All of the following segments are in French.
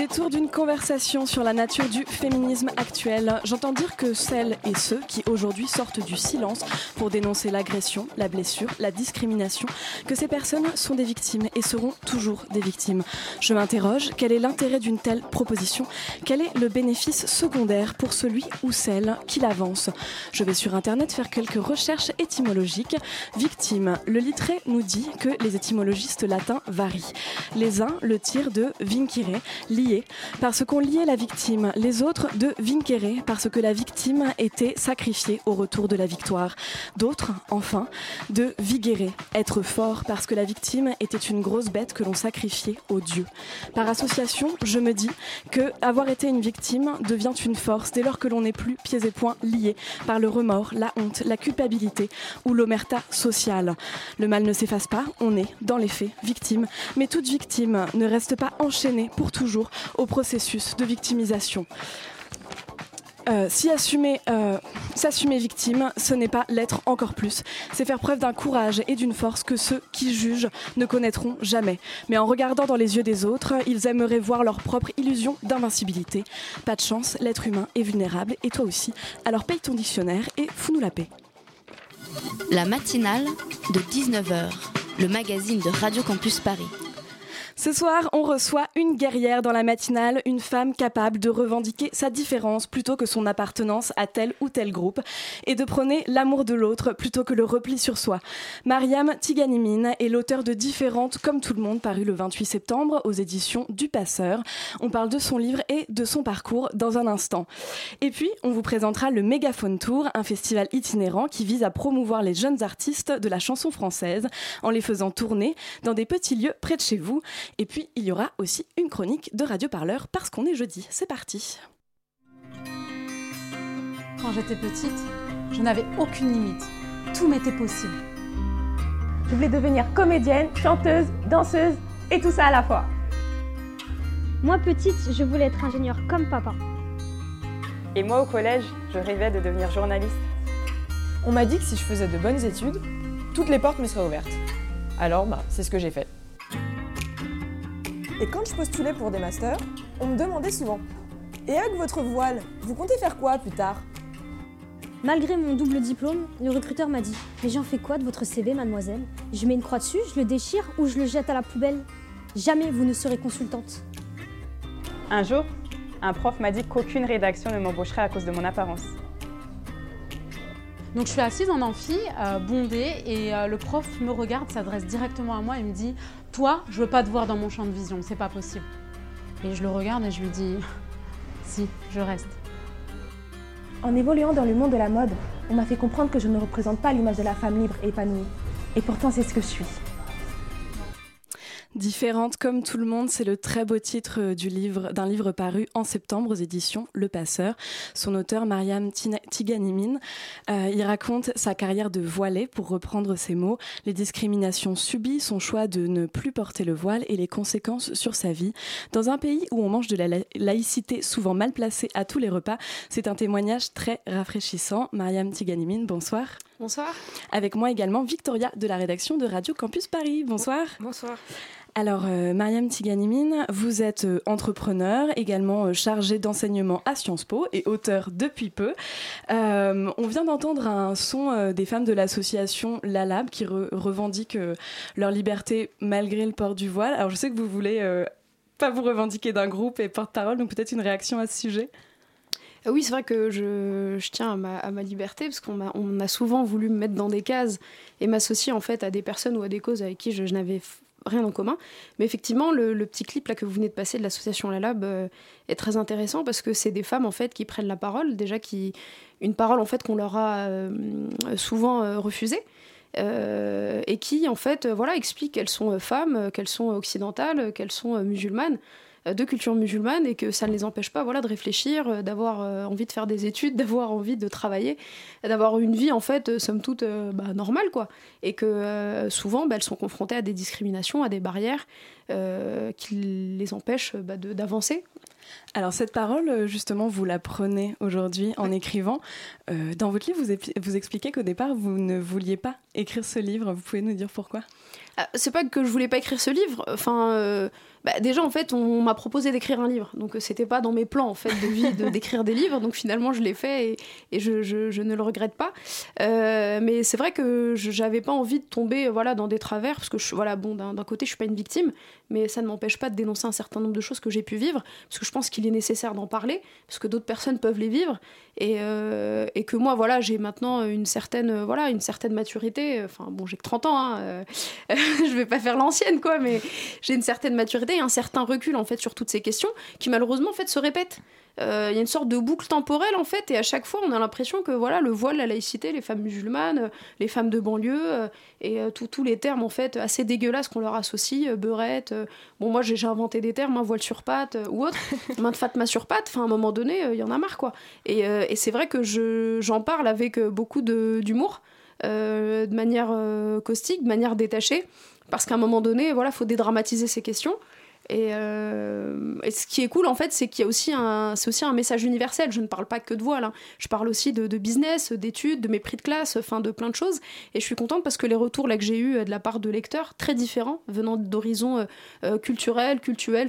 Détour d'une conversation sur la nature du féminisme actuel, j'entends dire que celles et ceux qui aujourd'hui sortent du silence pour dénoncer l'agression, la blessure, la discrimination, que ces personnes sont des victimes et seront toujours des victimes. Je m'interroge, quel est l'intérêt d'une telle proposition? Quel est le bénéfice secondaire pour celui ou celle qui l'avance? Je vais sur Internet faire quelques recherches étymologiques. Victime, le littré nous dit que les étymologistes latins varient. Les uns le tirent de vincere, lié, parce qu'on liait la victime, les autres de vincere, parce que la victime était sacrifiée au retour de la victoire. D'autres, enfin, de vigere, être fort, parce que la victime était une grosse bête que l'on sacrifiait au Dieu. Par association, je me dis que avoir été une victime devient une force dès lors que l'on n'est plus pieds et poings liés par le remords, la honte, la culpabilité ou l'omerta sociale. Le mal ne s'efface pas, on est, dans les faits, victime, mais toute victime ne reste pas enchaînée pour toujours au processus de victimisation. Euh, euh, s'assumer victime, ce n'est pas l'être encore plus. C'est faire preuve d'un courage et d'une force que ceux qui jugent ne connaîtront jamais. Mais en regardant dans les yeux des autres, ils aimeraient voir leur propre illusion d'invincibilité. Pas de chance, l'être humain est vulnérable et toi aussi. Alors paye ton dictionnaire et fous-nous la paix. La matinale de 19h, le magazine de Radio Campus Paris. Ce soir, on reçoit une guerrière dans la matinale, une femme capable de revendiquer sa différence plutôt que son appartenance à tel ou tel groupe et de prôner l'amour de l'autre plutôt que le repli sur soi. Mariam Tiganimine est l'auteur de Différentes comme tout le monde paru le 28 septembre aux éditions du Passeur. On parle de son livre et de son parcours dans un instant. Et puis, on vous présentera le Mégaphone Tour, un festival itinérant qui vise à promouvoir les jeunes artistes de la chanson française en les faisant tourner dans des petits lieux près de chez vous. Et puis, il y aura aussi une chronique de Radio Parleur parce qu'on est jeudi. C'est parti. Quand j'étais petite, je n'avais aucune limite. Tout m'était possible. Je voulais devenir comédienne, chanteuse, danseuse et tout ça à la fois. Moi petite, je voulais être ingénieure comme papa. Et moi au collège, je rêvais de devenir journaliste. On m'a dit que si je faisais de bonnes études, toutes les portes me seraient ouvertes. Alors, bah, c'est ce que j'ai fait. Et quand je postulais pour des masters, on me demandait souvent Et avec votre voile, vous comptez faire quoi plus tard? Malgré mon double diplôme, le recruteur m'a dit Mais j'en fais quoi de votre CV, mademoiselle? Je mets une croix dessus, je le déchire ou je le jette à la poubelle? Jamais vous ne serez consultante. Un jour, un prof m'a dit qu'aucune rédaction ne m'embaucherait à cause de mon apparence. Donc je suis assise en amphi, euh, bondée, et euh, le prof me regarde, s'adresse directement à moi et me dit Toi, je veux pas te voir dans mon champ de vision, c'est pas possible. Et je le regarde et je lui dis Si, je reste. En évoluant dans le monde de la mode, on m'a fait comprendre que je ne représente pas l'image de la femme libre et épanouie. Et pourtant, c'est ce que je suis. Différente comme tout le monde, c'est le très beau titre euh, du livre d'un livre paru en septembre aux éditions Le Passeur. Son auteur Mariam Tiganimine, euh, il raconte sa carrière de voilée, pour reprendre ses mots, les discriminations subies, son choix de ne plus porter le voile et les conséquences sur sa vie. Dans un pays où on mange de la- laïcité souvent mal placée à tous les repas, c'est un témoignage très rafraîchissant. Mariam Tiganimine, bonsoir. Bonsoir. Avec moi également Victoria de la rédaction de Radio Campus Paris. Bonsoir. Bonsoir. Alors, euh, Mariam Tiganimine, vous êtes euh, entrepreneur, également euh, chargée d'enseignement à Sciences Po et auteur depuis peu. On vient d'entendre un son des femmes de l'association La Lab qui re- revendiquent leur liberté malgré le port du voile. Alors, je sais que vous voulez pas vous revendiquer d'un groupe et porte-parole, donc peut-être une réaction à ce sujet. Oui, c'est vrai que je, tiens à ma, liberté parce qu'on a souvent voulu me mettre dans des cases et m'associer en fait à des personnes ou à des causes avec qui je, je n'avais rien en commun. Mais effectivement, le, petit clip là que vous venez de passer de l'association La Lab euh, est très intéressant parce que c'est des femmes en fait qui prennent la parole, déjà qui une parole en fait qu'on leur a euh, souvent euh, refusée et qui en fait voilà explique qu'elles sont femmes, qu'elles sont occidentales, qu'elles sont musulmanes. Euh, de culture musulmane et que ça ne les empêche pas voilà, de réfléchir, euh, d'avoir euh, envie de faire des études, d'avoir envie de travailler, d'avoir une vie en fait, somme toute, bah, normale. quoi. Et que souvent, bah, elles sont confrontées à des discriminations, à des barrières qui les empêchent bah, d'avancer. Alors cette parole, justement, vous la prenez aujourd'hui en écrivant. dans votre livre, vous, vous expliquez qu'au départ, vous ne vouliez pas écrire ce livre. Vous pouvez nous dire pourquoi? Ah, C'est pas que je voulais pas écrire ce livre. Enfin, bah, déjà en fait on m'a proposé d'écrire un livre. Donc euh, c'était pas dans mes plans en fait de vie de, d'écrire des livres. Donc finalement je l'ai fait et, et je, je, je, ne le regrette pas. Euh, mais c'est vrai que j'avais pas envie de tomber voilà dans des travers parce que je, voilà bon d'un, côté je suis pas une victime. Mais ça ne m'empêche pas de dénoncer un certain nombre de choses que j'ai pu vivre. Parce que je pense qu'il est nécessaire d'en parler parce que d'autres personnes peuvent les vivre et, euh, et que moi voilà j'ai maintenant une certaine voilà une certaine maturité enfin bon j'ai que 30 ans hein, je vais pas faire l'ancienne quoi mais j'ai une certaine maturité un certain recul en fait sur toutes ces questions qui malheureusement en fait se répètent. Euh, il y a une sorte de boucle temporelle en fait et à chaque fois on a l'impression que voilà le voile, la laïcité, les femmes musulmanes, les femmes de banlieue euh, et euh, tous les termes en fait assez dégueulasses qu'on leur associe, beurette. bon moi j'ai inventé des termes, hein, voile sur ou autre, main de Fatma sur patte. Enfin à un moment donné il y en a marre quoi. Et, et c'est vrai que j'en parle avec beaucoup d'humour. de manière caustique, de manière détachée, parce qu'à un moment donné, voilà, faut dédramatiser ces questions. Euh, et, ce qui est cool, en fait, c'est qu'il y a aussi un, aussi un message universel. Je ne parle pas que de voile. Hein. Je parle aussi de, business, d'études, de mes prix de classe, enfin de plein de choses. Et je suis contente parce que les retours là que j'ai eu de la part de lecteurs très différents, venant d'horizons euh, euh, culturels,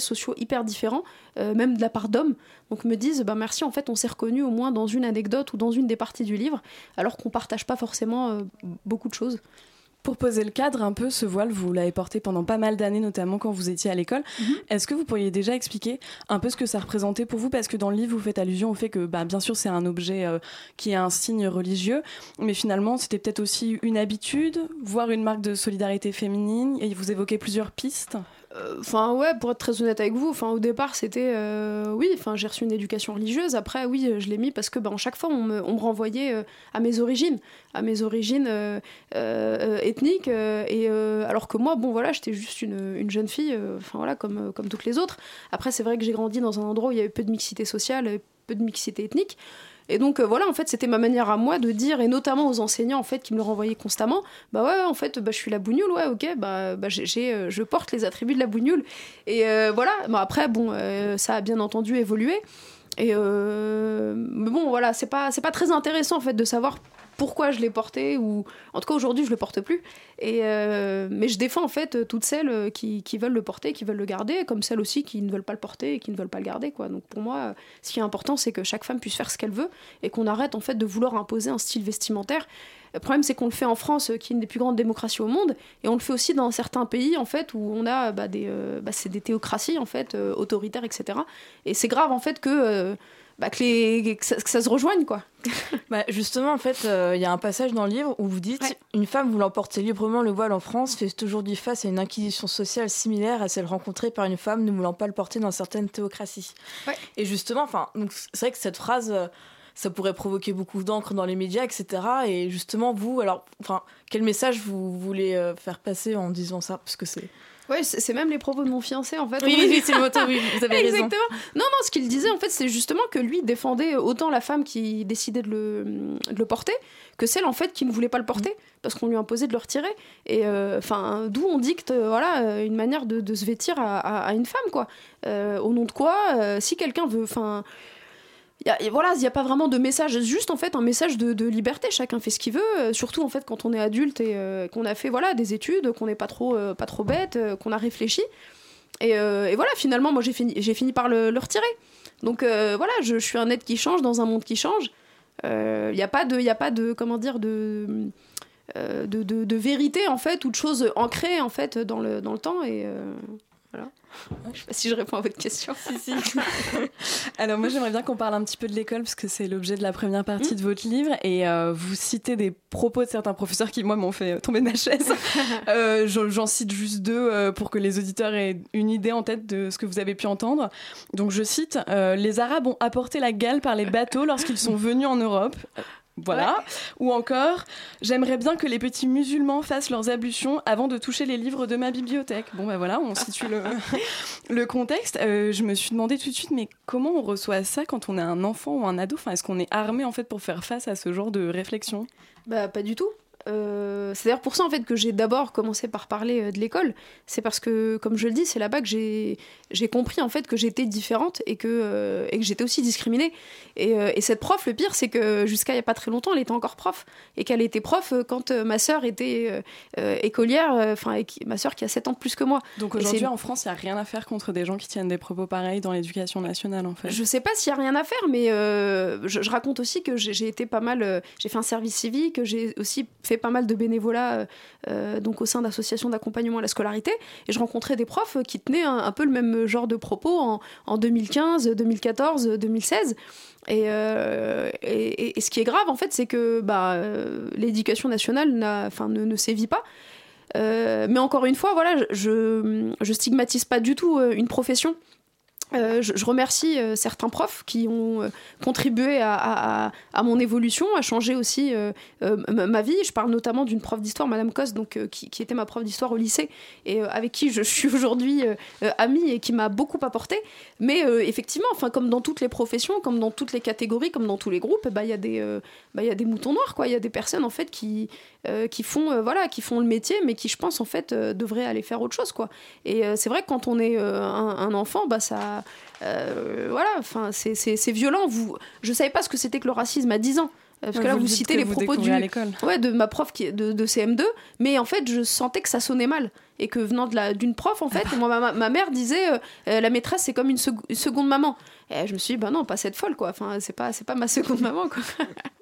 sociaux hyper différents, même de la part d'hommes, donc me disent, bah merci, en fait, on s'est reconnu au moins dans une anecdote ou dans une des parties du livre, alors qu'on partage pas forcément beaucoup de choses. Pour poser le cadre un peu, ce voile, vous l'avez porté pendant pas mal d'années, notamment quand vous étiez à l'école. Mhm. Est-ce que vous pourriez déjà expliquer un peu ce que ça représentait pour vous? Parce que dans le livre, vous faites allusion au fait que, bah, bien sûr, c'est un objet euh, qui est un signe religieux, mais finalement, c'était peut-être aussi une habitude, voire une marque de solidarité féminine, et vous évoquez plusieurs pistes. Euh, enfin ouais, pour être très honnête avec vous, enfin au départ c'était euh, oui, enfin j'ai reçu une éducation religieuse. Après oui, je l'ai mis parce que ben chaque fois on me, on me renvoyait euh, à mes origines, à mes origines ethniques. et alors que moi bon voilà j'étais juste une, une, jeune fille, enfin voilà comme comme toutes les autres. Après c'est vrai que j'ai grandi dans un endroit où il y avait peu de mixité sociale, peu de mixité ethnique. Et donc euh, voilà, en fait, c'était ma manière à moi de dire, et notamment aux enseignants en fait qui me le renvoyaient constamment, bah ouais, en fait, bah, je suis la bougnoule, ouais, ok, bah, bah j'ai, euh, je porte les attributs de la bougnoule. Et euh, voilà, bon, après, bon, ça a bien entendu évolué. Et mais bon, voilà, c'est pas, c'est pas très intéressant en fait de savoir pourquoi je l'ai porté ou en tout cas aujourd'hui je le porte plus. Et euh, mais je défends en fait toutes celles qui, qui, veulent le porter qui veulent le garder comme celles aussi qui ne veulent pas le porter et qui ne veulent pas le garder quoi. Donc pour moi ce qui est important c'est que chaque femme puisse faire ce qu'elle veut et qu'on arrête en fait de vouloir imposer un style vestimentaire. Le problème, c'est qu'on le fait en France, qui est une des plus grandes démocraties au monde, et on le fait aussi dans certains pays, en fait, où on a bah, des, euh, bah, c'est des théocraties, en fait, euh, autoritaires, etc. Et c'est grave, en fait, que bah, que, les, que, ça, se rejoigne quoi. bah, justement en fait euh, il y a un passage dans le livre où vous dites une femme voulant porter librement le voile en France fait aujourd'hui face à une inquisition sociale similaire à celle rencontrée par une femme ne voulant pas le porter dans certaines théocraties. Et justement enfin c'est vrai que cette phrase euh, ça pourrait provoquer beaucoup d'encre dans les médias, etc. Et justement, vous, alors, enfin, quel message vous voulez euh, faire passer en disant ça? Parce que c'est. Ouais, c'est même les propos de mon fiancé en fait. Oui, oui, c'est le moteur, oui, vous avez raison. Exactement. Non, non, ce qu'il disait en fait, c'est justement que lui défendait autant la femme qui décidait de le, de le porter que celle en fait qui ne voulait pas le porter parce qu'on lui imposait de le retirer. Et euh, enfin, d'où on dicte euh, voilà euh, une manière de, de se vêtir à, à, une femme quoi. au nom de quoi Si quelqu'un veut, enfin voilà, il n'y a pas vraiment de message, juste en fait un message de, liberté. Chacun fait ce qu'il veut, euh, surtout en fait quand on est adulte et euh, qu'on a fait voilà des études, qu'on n'est pas trop euh, pas trop bête, qu'on a réfléchi. Et, voilà, finalement, moi j'ai fini j'ai fini par le, retirer. Donc voilà, je, suis un être qui change dans un monde qui change. Il n'y a pas de il a pas de comment dire de de, de, vérité en fait ou de choses ancrées en fait dans le dans le temps et voilà. Je sais pas si je réponds à votre question. si, si. Alors moi j'aimerais bien qu'on parle un petit peu de l'école parce que c'est l'objet de la première partie de votre livre et euh, vous citez des propos de certains professeurs qui moi m'ont fait tomber de ma chaise. Euh, j'en cite juste deux euh, pour que les auditeurs aient une idée en tête de ce que vous avez pu entendre. Donc je cite Les Arabes ont apporté la gale par les bateaux lorsqu'ils sont venus en Europe voilà. Ou encore, j'aimerais bien que les petits musulmans fassent leurs ablutions avant de toucher les livres de ma bibliothèque. Bon, ben voilà, on situe le, le contexte. Euh, je me suis demandé tout de suite, mais comment on reçoit ça quand on est un enfant ou un ado? Enfin, Est-ce qu'on est armé en fait pour faire face à ce genre de réflexion? Bah, pas du tout. Euh, c'est d'ailleurs pour ça en fait que j'ai d'abord commencé par parler euh, de l'école. C'est parce que, comme je le dis, c'est là-bas que j'ai j'ai compris en fait que j'étais différente et que euh, et que j'étais aussi discriminée. Et, et, cette prof, le pire, c'est que jusqu'à il y a pas très longtemps, elle était encore prof et qu'elle était prof quand ma sœur était écolière. Enfin, ma sœur qui a 7 ans de plus que moi. Donc aujourd'hui en France, il y a rien à faire contre des gens qui tiennent des propos pareils dans l'éducation nationale en fait. Je sais pas s'il y a rien à faire, mais je, je, raconte aussi que j'ai été pas mal. j'ai fait un service civique, j'ai aussi fait pas mal de bénévolat euh, euh, donc au sein d'associations d'accompagnement à la scolarité et je rencontrais des profs qui tenaient un, peu le même genre de propos en, en 2015, 2014, 2016. Et, ce qui est grave, en fait, c'est que bah, l'éducation nationale ne, ne sévit pas. Euh, mais encore une fois, voilà, je, je stigmatise pas du tout une profession. Euh, je, remercie euh, certains profs qui ont euh, contribué à, mon évolution, à changer aussi ma vie. Je parle notamment d'une prof d'histoire, Madame Cos, donc, qui, était ma prof d'histoire au lycée et avec qui je suis aujourd'hui amie et qui m'a beaucoup apporté. Mais effectivement, enfin, comme dans toutes les professions, comme dans toutes les catégories, comme dans tous les groupes, bah, il y, a des, bah, y a des moutons noirs. Il y a des personnes en fait, qui, qui, font, voilà, qui font le métier, mais qui, je pense, en fait, devraient aller faire autre chose. Quoi. Et c'est vrai que quand on est un, un, enfant, bah, ça euh, voilà, enfin, c'est violent. Vous, je savais pas ce que c'était que le racisme à 10 ans. Euh, parce que là, vous, citez les propos du, ouais, de ma prof qui, de, de CM2, mais en fait, je sentais que ça sonnait mal et que venant d'une prof, en fait, moi, ma, mère disait euh, la maîtresse c'est comme une, seconde maman. Et je me suis dit bah non, pas cette folle quoi. Enfin, c'est pas c'est pas ma seconde maman quoi.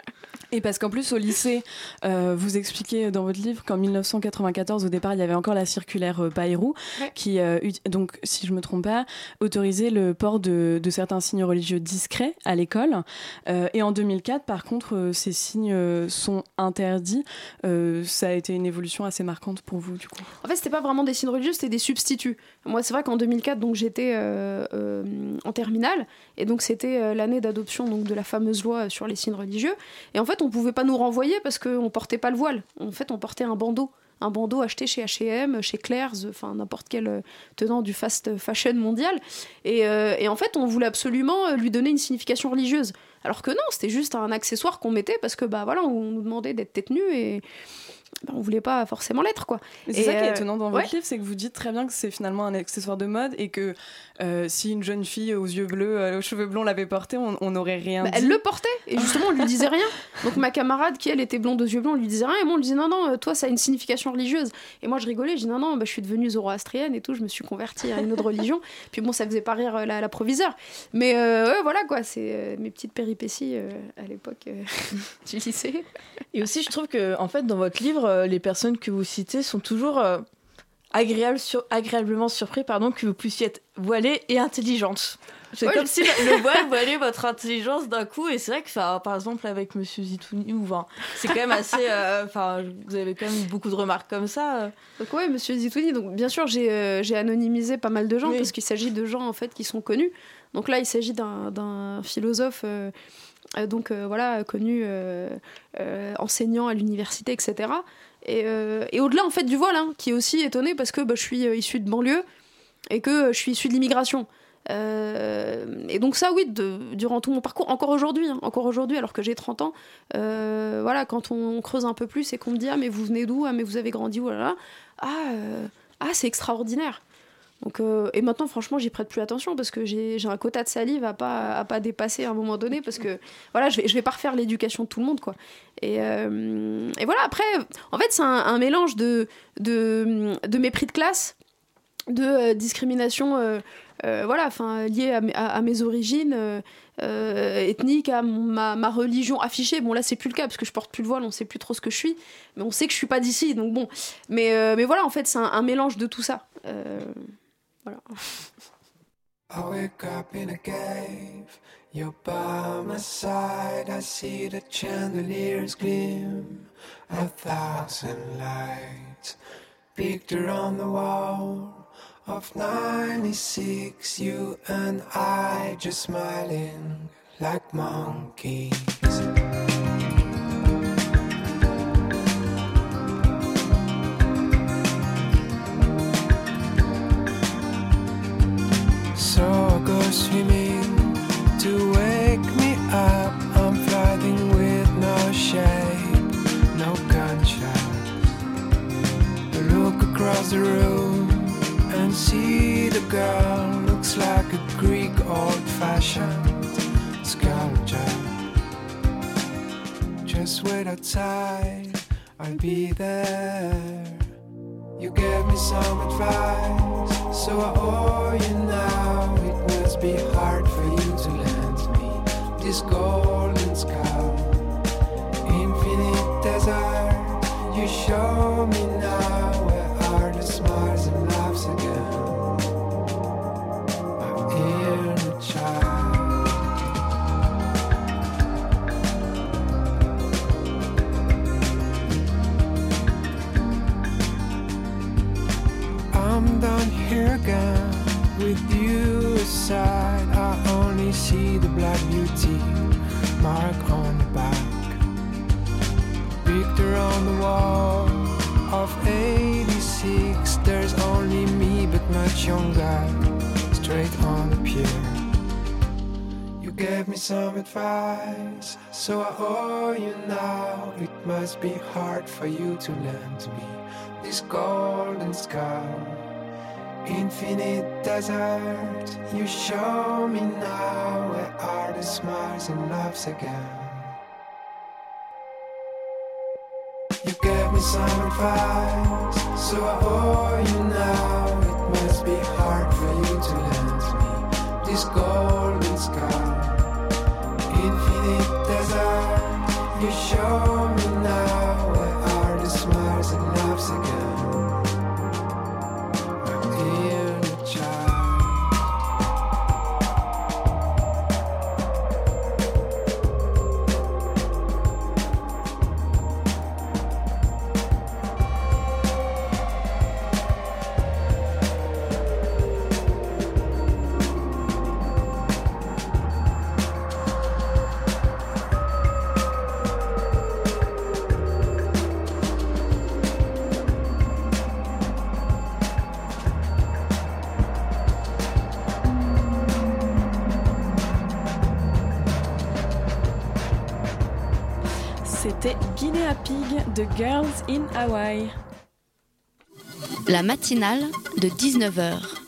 Et parce qu'en plus, au lycée, euh, vous expliquez dans votre livre qu'en 1994, au départ, il y avait encore la circulaire euh, Bayrou, qui, euh, donc, si je me trompe pas, autorisait le port de, de certains signes religieux discrets à l'école. et en 2004, par contre, ces signes sont interdits. ça a été une évolution assez marquante pour vous, du coup En fait, c'était pas vraiment des signes religieux, c'était des substituts. Moi, c'est vrai qu'en 2004, donc, j'étais en terminale, et donc, c'était l'année d'adoption donc, de la fameuse loi sur les signes religieux. Et en fait, on pouvait pas nous renvoyer parce qu'on portait pas le voile. En fait, on portait un bandeau. Un bandeau acheté chez H&M, chez Claire's, enfin n'importe quel euh, tenant du fast fashion mondial. Euh, et, en fait, on voulait absolument euh, lui donner une signification religieuse. Alors que non, c'était juste un accessoire qu'on mettait parce que bah voilà, on nous demandait d'être tête nue et bah, on voulait pas forcément l'être quoi. C'est ça qui est étonnant dans votre livre, c'est que vous dites très bien que c'est finalement un accessoire de mode et que euh, si une jeune fille aux yeux bleus, euh, aux cheveux blonds l'avait porté, on n'aurait rien bah, dit. Elle le portait et justement on lui disait rien. Donc ma camarade qui elle était blonde aux yeux blonds, on lui disait rien et moi on lui disait non non, toi ça a une signification religieuse. Et moi je rigolais, je dis non non, bah, je suis devenue zoroastrienne et tout, je me suis convertie à une autre religion. Puis bon ça faisait pas rire la, la proviseure. Mais euh, voilà quoi, c'est mes petites péripéties à l'époque du lycée. Et aussi je trouve que en fait dans votre livre les personnes que vous citez sont toujours agréable sur, agréablement surpris pardon, que vous puissiez être voilée et intelligente. C'est comme si le voile voilait votre intelligence d'un coup, et c'est vrai que, par exemple, avec Monsieur Zitouni, c'est quand même assez. Euh, enfin, vous avez quand même beaucoup de remarques comme ça. Euh. Donc, ouais, Monsieur Zitouni, donc bien sûr, j'ai euh, j'ai anonymisé pas mal de gens, parce qu'il s'agit de gens, en fait, qui sont connus. Donc là, il s'agit d'un philosophe. Donc voilà, connu, enseignant à l'université, etc. Euh, et, au-delà en fait du voile, hein, qui est aussi étonné parce que bah, je suis euh, issu de banlieue et que euh, je suis issu de l'immigration. et donc ça, oui, durant tout mon parcours, encore aujourd'hui, hein, encore aujourd'hui, alors que j'ai 30 ans, voilà, quand on creuse un peu plus et qu'on me dit ah mais vous venez d'où, ah mais vous avez grandi où, là, ah, ah c'est extraordinaire. Euh, et maintenant, franchement, j'y prête plus attention parce que j'ai un quota de salive à pas, pas dépasser à un moment donné parce que voilà, je vais, vais pas refaire l'éducation de tout le monde. Quoi. Et, euh, voilà, après, en fait, c'est un, mélange de, mépris de classe, de euh, discrimination voilà, liée à, mes origines. ethniques, à ma, religion affichée. Bon, là, c'est plus le cas parce que je porte plus le voile, on sait plus trop ce que je suis, mais on sait que je suis pas d'ici, donc bon. Mais, voilà, en fait, c'est un, mélange de tout ça. Voilà. I wake up in a cave, you're by my side. I see the chandeliers gleam, a thousand lights. Picture on the wall of 96, you and I just smiling like monkeys. Fashioned sculpture. Just wait outside, I'll be there. You gave me some advice, so I owe you now. It must be hard for you to lend me this golden sky, infinite desert. You show me now mark on the back. Picture on the wall of 86. There's only me, but much younger, straight on the pier. You gave me some advice, so I owe you now. It must be hard for you to lend me this golden sky. Infinite desert, you show me now where are the smiles and laughs again. You gave me some advice, so I owe you now. It must be hard for you to lend me this golden sky. Infinite desert, you show La matinale de 19h.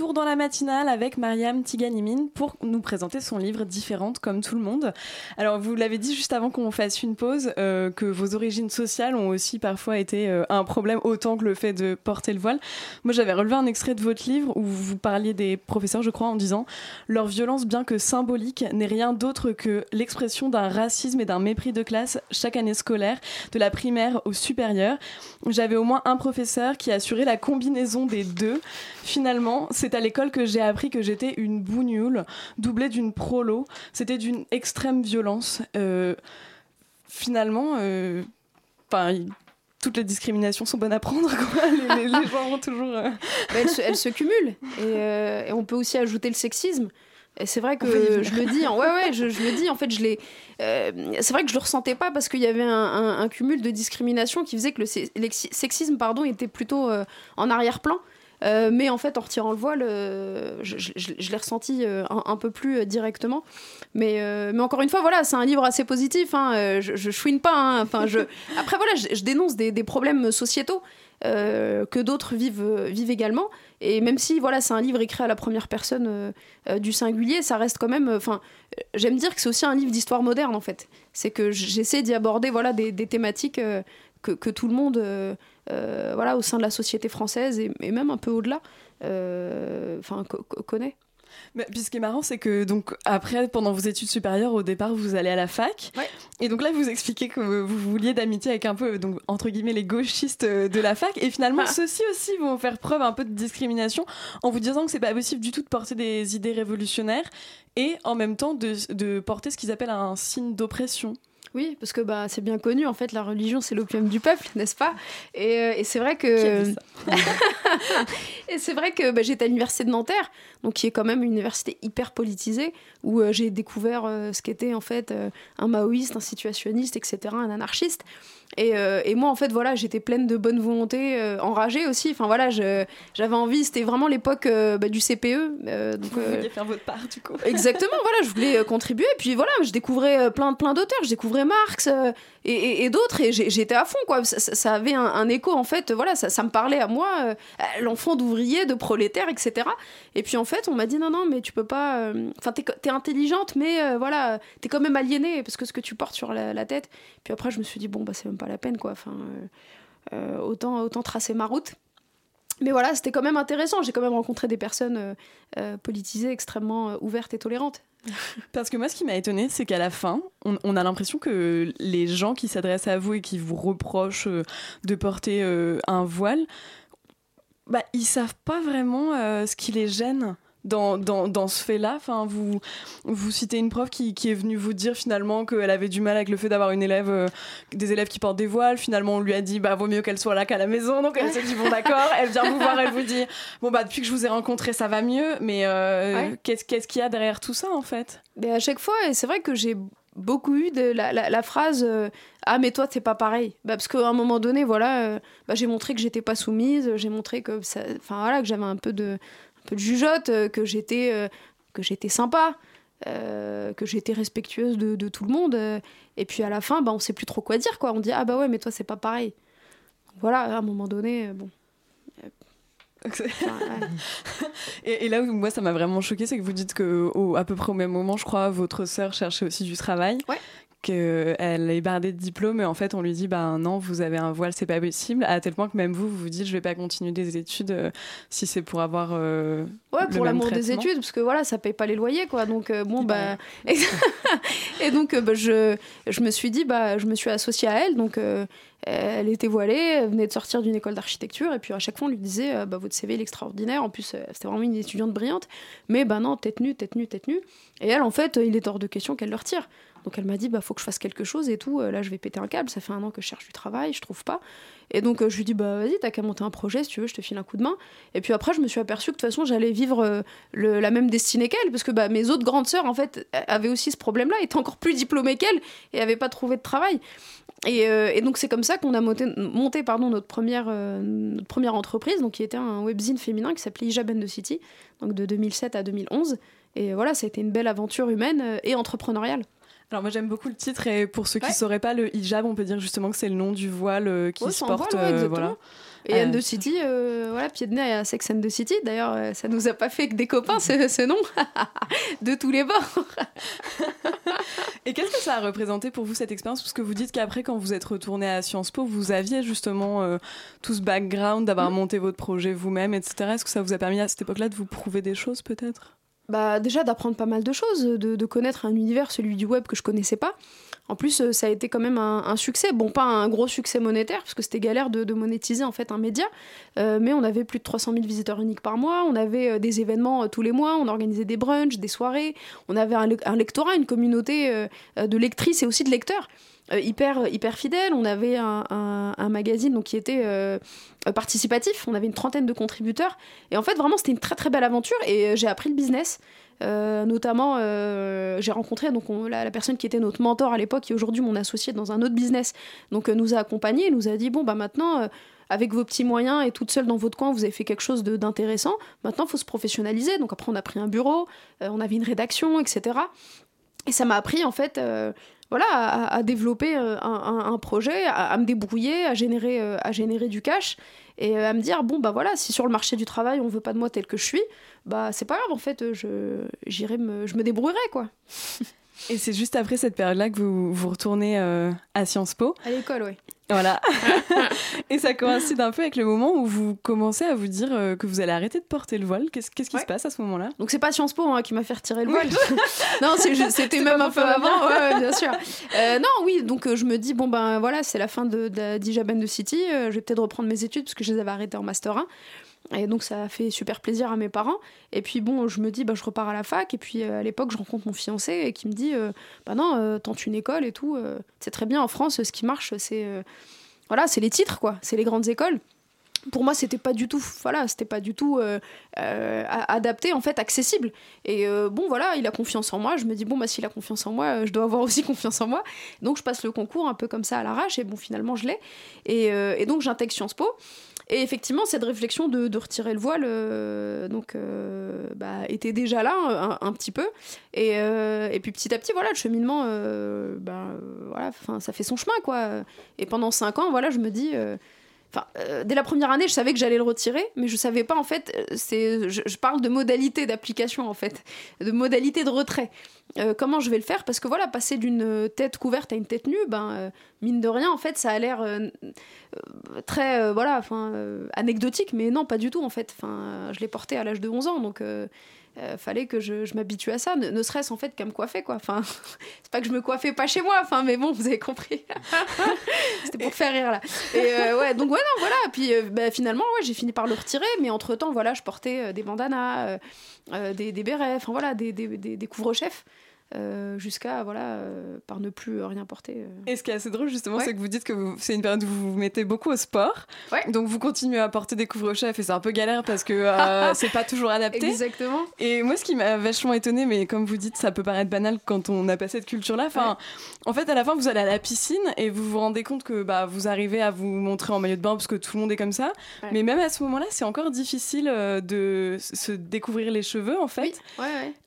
Retour dans la matinale avec Mariam Tiganimine pour nous présenter son livre Différente comme tout le monde. Alors vous l'avez dit juste avant qu'on fasse une pause euh, que vos origines sociales ont aussi parfois été euh, un problème autant que le fait de porter le voile. Moi j'avais relevé un extrait de votre livre où vous parliez des professeurs je crois en disant leur violence bien que symbolique n'est rien d'autre que l'expression d'un racisme et d'un mépris de classe chaque année scolaire de la primaire au supérieur. J'avais au moins un professeur qui assurait la combinaison des deux. Finalement, c'est à l'école que j'ai appris que j'étais une bougnoule, doublée d'une prolo. C'était d'une extrême violence. Euh, finalement, euh, toutes les discriminations sont bonnes à prendre. Quoi. Les, les- les gens vont toujours. euh, Bah, elles, se, elles se cumulent. Et, et on peut aussi ajouter le sexisme. Et c'est vrai que je le dis, en- ouais, ouais, je, je le dis, en fait, je l'ai. euh, c'est vrai que je le ressentais pas parce qu'il y avait un, un- un cumul de discrimination qui faisait que le sexisme, pardon, était plutôt euh, en arrière-plan. Euh, mais en fait, en retirant le voile, euh, je, je- je- je l'ai ressenti euh, un, un peu plus directement. Mais, mais encore une fois, voilà, c'est un livre assez positif. hein, je, je chouine pas. hein, enfin, je... Après, voilà, je, dénonce des, des problèmes sociétaux euh, que d'autres vivent, vivent également. Et même si voilà, c'est un livre écrit à la première personne euh, euh, du singulier, ça reste quand même. Enfin, j'aime dire que c'est aussi un livre d'histoire moderne en fait. C'est que j'essaie d'y aborder voilà des, des thématiques que, que tout le monde, voilà, au sein de la société française et, et même un peu au-delà, euh, enfin, co- co- connaît. Mais, puis ce qui est marrant, c'est que donc après, pendant vos études supérieures, au départ, vous allez à la fac. Et donc là, vous expliquez que vous vouliez d'amitié avec un peu, donc entre guillemets, les gauchistes euh, de la fac. Et finalement, ceux-ci aussi vont faire preuve un peu de discrimination en vous disant que c'est pas possible du tout de porter des idées révolutionnaires et en même temps de, de porter ce qu'ils appellent un signe d'oppression. Oui, parce que bah, c'est bien connu, en fait, la religion, c'est l'opium du peuple, n'est-ce pas? Et, euh, et c'est vrai que... Et c'est vrai que bah, j'étais à l'université de Nanterre, donc qui est quand même une université hyper politisée, où euh, j'ai découvert euh, ce qu'était en fait un maoïste, un situationniste, etc., un anarchiste. Et, euh, et moi, en fait, voilà, j'étais pleine de bonne volonté, euh, enragée aussi. Enfin voilà, j'avais envie. C'était vraiment l'époque euh, bah, du CPE. donc, Vous vouliez faire votre part, du coup. Exactement, voilà, je voulais contribuer. Et puis voilà, je découvrais plein, plein d'auteurs. Je découvrais Marx et, et- et d'autres. Et j'étais à fond, quoi. Ça, ça- ça avait un, un écho, en fait. Voilà, ça, ça me parlait à moi, l'enfant d'ouvrier, de prolétaire, etc. Et puis en fait, on m'a dit non, non, mais tu peux pas. Enfin, t'es t'es intelligente, mais voilà, t'es quand même aliénée parce que ce que tu portes sur la, la tête. Puis après, je me suis dit bon, bah, c'est même pas la peine, quoi. Enfin, euh, euh, autant, autant tracer ma route. Mais voilà, c'était quand même intéressant. J'ai quand même rencontré des personnes euh, politisées extrêmement ouvertes et tolérantes. Parce que moi, ce qui m'a étonné, c'est qu'à la fin, on, a l'impression que les gens qui s'adressent à vous et qui vous reprochent de porter un voile, bah, ils savent pas vraiment ce qui les gêne. Dans, dans, dans ce fait-là, enfin, vous, vous citez une prof qui, qui est venue vous dire finalement qu'elle avait du mal avec le fait d'avoir une élève, euh, des élèves qui portent des voiles. Finalement, on lui a dit bah vaut mieux qu'elle soit là qu'à la maison. Donc elle s'est dit bon d'accord. Elle vient vous voir, elle vous dit bon bah depuis que je vous ai rencontré ça va mieux. Mais euh, Ouais. qu'est-ce qu'il y a derrière tout ça en fait? Mais à chaque fois, c'est vrai que j'ai beaucoup eu de la, la- la phrase euh, Ah, mais toi, c'est pas pareil. Bah, parce qu'à un moment donné, voilà, euh, bah, j'ai montré que j'étais pas soumise, j'ai montré que, enfin, voilà, que j'avais un peu de, peu de jugeote, euh, que j'étais euh, que j'étais sympa. euh, que j'étais respectueuse de, de tout le monde et puis à la fin bah on sait plus trop quoi dire quoi. On dit ah bah ouais mais toi c'est pas pareil. Voilà à un moment donné bon. Et, et là où moi ça m'a vraiment choqué, c'est que vous dites que au- à peu près au même moment, je crois, votre sœur cherchait aussi du travail. Qu'elle est bardée de diplômes et en fait on lui dit bah non vous avez un voile c'est pas possible à tel point que même vous vous vous dites je vais pas continuer des études euh, si c'est pour avoir euh, Ouais, le pour l'amour des études, parce que voilà, ça paye pas les loyers, quoi. Donc, euh, bon, bah. et donc, bah, je, je me suis dit, bah, je me suis associée à elle. Donc, elle était voilée, elle venait de sortir d'une école d'architecture. Et puis, à chaque fois, on lui disait, bah, votre CV, il est extraordinaire. En plus, c'était vraiment une étudiante brillante. Mais, bah, non, tête nue, tête nue, tête nue. Et elle, en fait, il est hors de question qu'elle le retire. Donc, elle m'a dit, bah, faut que je fasse quelque chose et tout. Euh, Là, je vais péter un câble. Ça fait un an que je cherche du travail, je trouve pas. Et donc, euh, je lui dis, bah, vas-y, t'as qu'à monter un projet, si tu veux, je te file un coup de main. Et puis après, je me suis aperçue que de toute façon, j'allais vivre euh, la même destinée qu'elle, parce que bah, mes autres grandes sœurs, en fait, avaient aussi ce problème-là, étaient encore plus diplômées qu'elle et n'avaient pas trouvé de travail. Et, donc, c'est comme ça qu'on a monté, pardon, notre, première, entreprise, donc, qui était un webzine féminin qui s'appelait Hijab and the City, donc de 2007 à 2011. Et voilà, ça a été une belle aventure humaine et entrepreneuriale. Alors moi j'aime beaucoup le titre et pour ceux qui ne sauraient pas le hijab on peut dire justement que c'est le nom du voile euh, qui se porte voile, ouais, euh, voilà. Et Euh, And the City, euh, voilà, pied de nez à Sex and the City. D'ailleurs, ça nous a pas fait que des copains, ce, ce nom, de tous les bords. Et qu'est-ce que ça a représenté pour vous cette expérience? Parce que vous dites qu'après, quand vous êtes retourné à Sciences Po, vous aviez justement euh, tout ce background d'avoir monté votre projet vous-même, etc. Est-ce que ça vous a permis à cette époque-là de vous prouver des choses peut-être? Bah, déjà d'apprendre pas mal de choses, de, connaître un univers, celui du web que je connaissais pas. En plus, euh, ça a été quand même un, succès. Bon, pas un gros succès monétaire, parce que c'était galère de, monétiser en fait un média, Euh, mais on avait plus de 300 000 visiteurs uniques par mois, on avait euh, des événements tous les mois, on organisait des brunchs, des soirées, on avait un, le- un lectorat, une communauté de lectrices et aussi de lecteurs. hyper hyper on avait un, un- magazine donc qui était participatif. On avait une trentaine de contributeurs. Et en fait vraiment c'était une très très belle aventure. Et j'ai appris le business Euh, notamment, euh, j'ai rencontré donc on- la, personne qui était notre mentor à l'époque, qui aujourd'hui mon associé dans un autre business, donc euh, nous a accompagnés, nous a dit bon bah maintenant avec vos petits moyens et toute seule dans votre coin, vous avez fait quelque chose d'intéressant. Maintenant, il faut se professionnaliser. Donc après, on a pris un bureau, on avait une rédaction, etc. Et ça m'a appris en fait. euh, voilà, à, développer euh, un, projet, à, me débrouiller, à générer, euh, à générer du cash et à me dire bon bah voilà, si sur le marché du travail on veut pas de moi tel que je suis, bah c'est pas grave en fait, je j'irai me, je me débrouillerai quoi. Et c'est juste après cette période-là que vous, vous retournez euh, à Sciences Po. À l'école, oui. Voilà. et ça coïncide un peu avec le moment où vous commencez à vous dire euh, que vous allez arrêter de porter le voile. Qu'est-ce qui se passe à ce moment-là? Donc c'est pas Sciences Po hein, qui m'a fait retirer le voile. non, c'était même un peu avant. bien. Ouais, ouais, bien sûr. Euh, non, oui, donc euh, je me dis bon ben voilà, c'est la fin de, de de City. je vais peut-être reprendre mes études parce que je les avais arrêtées en master 1. Et donc ça a fait super plaisir à mes parents. Et puis bon, je me dis bah je repars à la fac. Et puis euh, à l'époque, je rencontre mon fiancé et qui me dit euh, bah non, euh, tente une école et tout. euh, c'est très bien en France. Ce qui marche, c'est euh, voilà, c'est les titres quoi, c'est les grandes écoles. pour moi c'était pas du tout voilà c'était pas du tout adapté en fait accessible et bon voilà il a confiance en moi je me dis bon bah s'il a confiance en moi je dois avoir aussi confiance en moi donc je passe le concours un peu comme ça à l'arrache et bon finalement je l'ai et, et donc j'intègre Sciences Po et effectivement cette réflexion de, retirer le voile euh, donc euh, bah, était déjà là un, un petit peu et, euh, puis petit à petit voilà le cheminement euh, bah, euh, ça fait son chemin quoi et pendant cinq ans voilà je me dis euh, Enfin, euh, dès la première année, je savais que j'allais le retirer, mais je savais pas en fait. euh, C'est, je, je parle de modalité d'application en fait, de modalité de retrait. Euh, comment je vais le faire? Parce que voilà, passer d'une euh, tête couverte à une tête nue, ben euh, mine de rien, en fait, ça a l'air très voilà, enfin anecdotique, mais non, pas du tout en fait. Enfin, je l'ai porté à l'âge de 11 ans, donc. fallait que je, m'habitue à ça, ne, serait-ce en fait qu'à me coiffer quoi. Enfin, c'est pas que je me coiffais pas chez moi, enfin, mais bon, vous avez compris. C'était pour faire rire là. Et ouais, donc voilà. Puis bah, finalement, ouais, j'ai fini par le retirer, mais entre temps, voilà, je portais des bandanas, des, des bérets, enfin voilà, des, des couvre-chefs. Euh, jusqu'à voilà euh, par ne plus rien porter euh. Et ce qui est assez drôle justement, Ouais. c'est que vous dites que c'est une période où vous vous mettez beaucoup au sport. Donc vous continuez à porter des couvre-chefs et c'est un peu galère parce que euh, c'est pas toujours adapté. Exactement. Et moi, ce qui m'a vachement étonné, mais comme vous dites, ça peut paraître banal quand on n'a pas cette culture-là. Enfin, en fait, à la fin, vous allez à la piscine et vous vous rendez compte que bah, vous arrivez à vous montrer en maillot de bain parce que tout le monde est comme ça. Mais même à ce moment-là, c'est encore difficile de se découvrir les cheveux, en fait.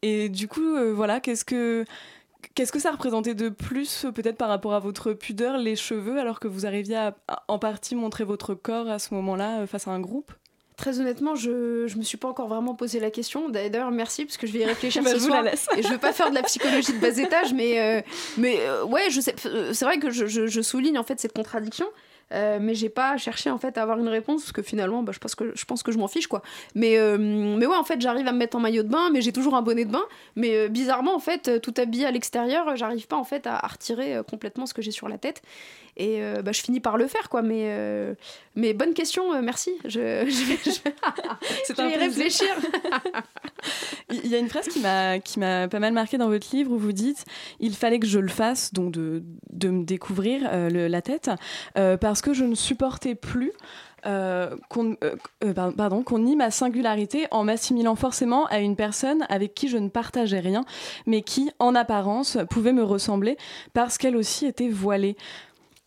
Et du coup, voilà, qu'est-ce que qu'est-ce que ça représentait de plus, peut-être par rapport à votre pudeur, les cheveux, alors que vous arriviez à, à en partie montrer votre corps à ce moment-là euh, face à un groupe? Très honnêtement, je, je me suis pas encore vraiment posé la question. D'ailleurs, merci parce que je vais y réfléchir Bah, ce je vous soir. la. Et je veux pas faire de la psychologie de bas étage, mais euh, mais euh, ouais, je sais. C'est vrai que je, je- je souligne en fait cette contradiction. Euh, mais j'ai pas cherché en fait à avoir une réponse parce que finalement bah, je pense que je pense que je m'en fiche quoi. Mais euh, mais ouais en fait j'arrive à me mettre en maillot de bain mais j'ai toujours un bonnet de bain. Mais euh, bizarrement en fait tout habillé à l'extérieur j'arrive pas en fait à, retirer complètement ce que j'ai sur la tête et euh, bah, je finis par le faire quoi. Mais euh, mais bonne question euh, merci. Je, je vais, je C'est un vais réfléchir. Il y a une phrase qui m'a qui m'a pas mal marqué dans votre livre où vous dites il fallait que je le fasse donc de, de me découvrir euh, le- la tête parce que je ne supportais plus euh, qu'on euh, par- pardon qu'on nie ma singularité en m'assimilant forcément à une personne avec qui je ne partageais rien mais qui en apparence pouvait me ressembler parce qu'elle aussi était voilée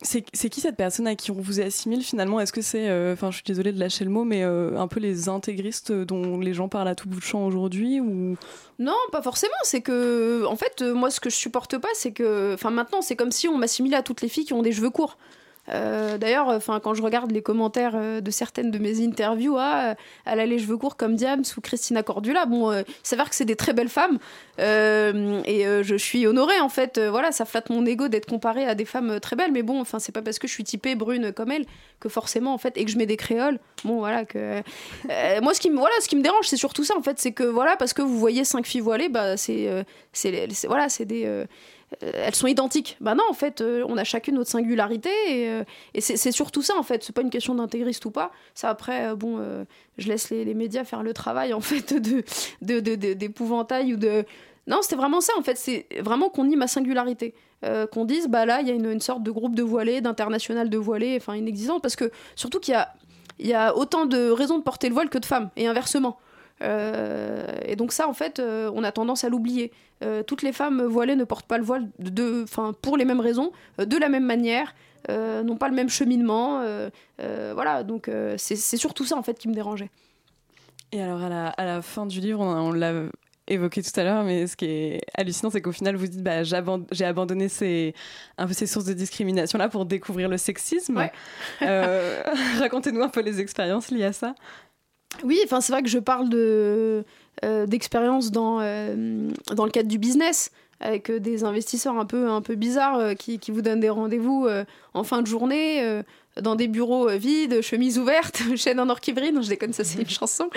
c'est qui cette personne à qui on vous assimile finalement? Est-ce que c'est, euh, enfin je suis désolée de lâcher le mot, mais euh, un peu les intégristes dont les gens parlent à tout bout de champ aujourd'hui ou? Non, pas forcément. C'est que, en fait, euh, moi, ce que je supporte pas, c'est que, enfin, maintenant, c'est comme si on m'assimilait à toutes les filles qui ont des cheveux courts. Euh, D'ailleurs, enfin, quand je regarde les commentaires euh, de certaines de mes interviews, ah, euh, elle a les cheveux courts comme Diams ou Christina Cordula. Bon, euh, il s'avère que c'est des très belles femmes euh, et euh, je suis honorée en fait. Euh, voilà, ça flatte mon ego d'être comparée à des femmes euh, très belles, mais bon, enfin, c'est pas parce que je suis typée brune comme elle que forcément en fait et que je mets des créoles. Bon, voilà que euh, moi, ce qui me voilà, ce qui me dérange, c'est surtout ça en fait, c'est que voilà, parce que vous voyez cinq filles voilées, bah c'est euh, c'est voilà, c'est des euh, euh, elles sont identiques. Bah non, en fait, euh, on a chacune notre singularité et, euh, c'est surtout ça en fait. C'est pas une question d'intégriste ou pas. Ça après, euh, bon, euh, je laisse les, médias faire le travail en fait de d'épouvantail ou de non, c'était vraiment ça en fait. C'est vraiment qu'on nie ma singularité. Euh, qu'on dise, bah là, il y a une, sorte de groupe de voilés, d'international de voilés, enfin inexistant, parce que surtout qu'il y a, y a autant de raisons de porter le voile que de femmes, et inversement. Euh, et donc ça, en fait, euh, on a tendance à l'oublier. Euh, toutes les femmes voilées ne portent pas le voile de, enfin, pour les mêmes raisons, de la même manière, n'ont pas le même cheminement. voilà, donc c'est surtout ça en fait qui me dérangeait. Et alors, à la, à la fin du livre, on, l'a évoqué tout à l'heure, mais ce qui est hallucinant, c'est qu'au final, vous dites bah, j'ai abandonné ces, un peu ces sources de discrimination-là pour découvrir le sexisme. Euh, Racontez-nous un peu les expériences liées à ça. Oui, enfin c'est vrai que je parle de euh, d'expérience dans euh, dans le cadre du business avec euh, des investisseurs un peu un peu bizarres euh, qui, qui vous donnent des rendez-vous en fin de journée dans des bureaux vides, chemises ouvertes, chaîne en or qui brille. Non, je déconne, ça c'est une chanson.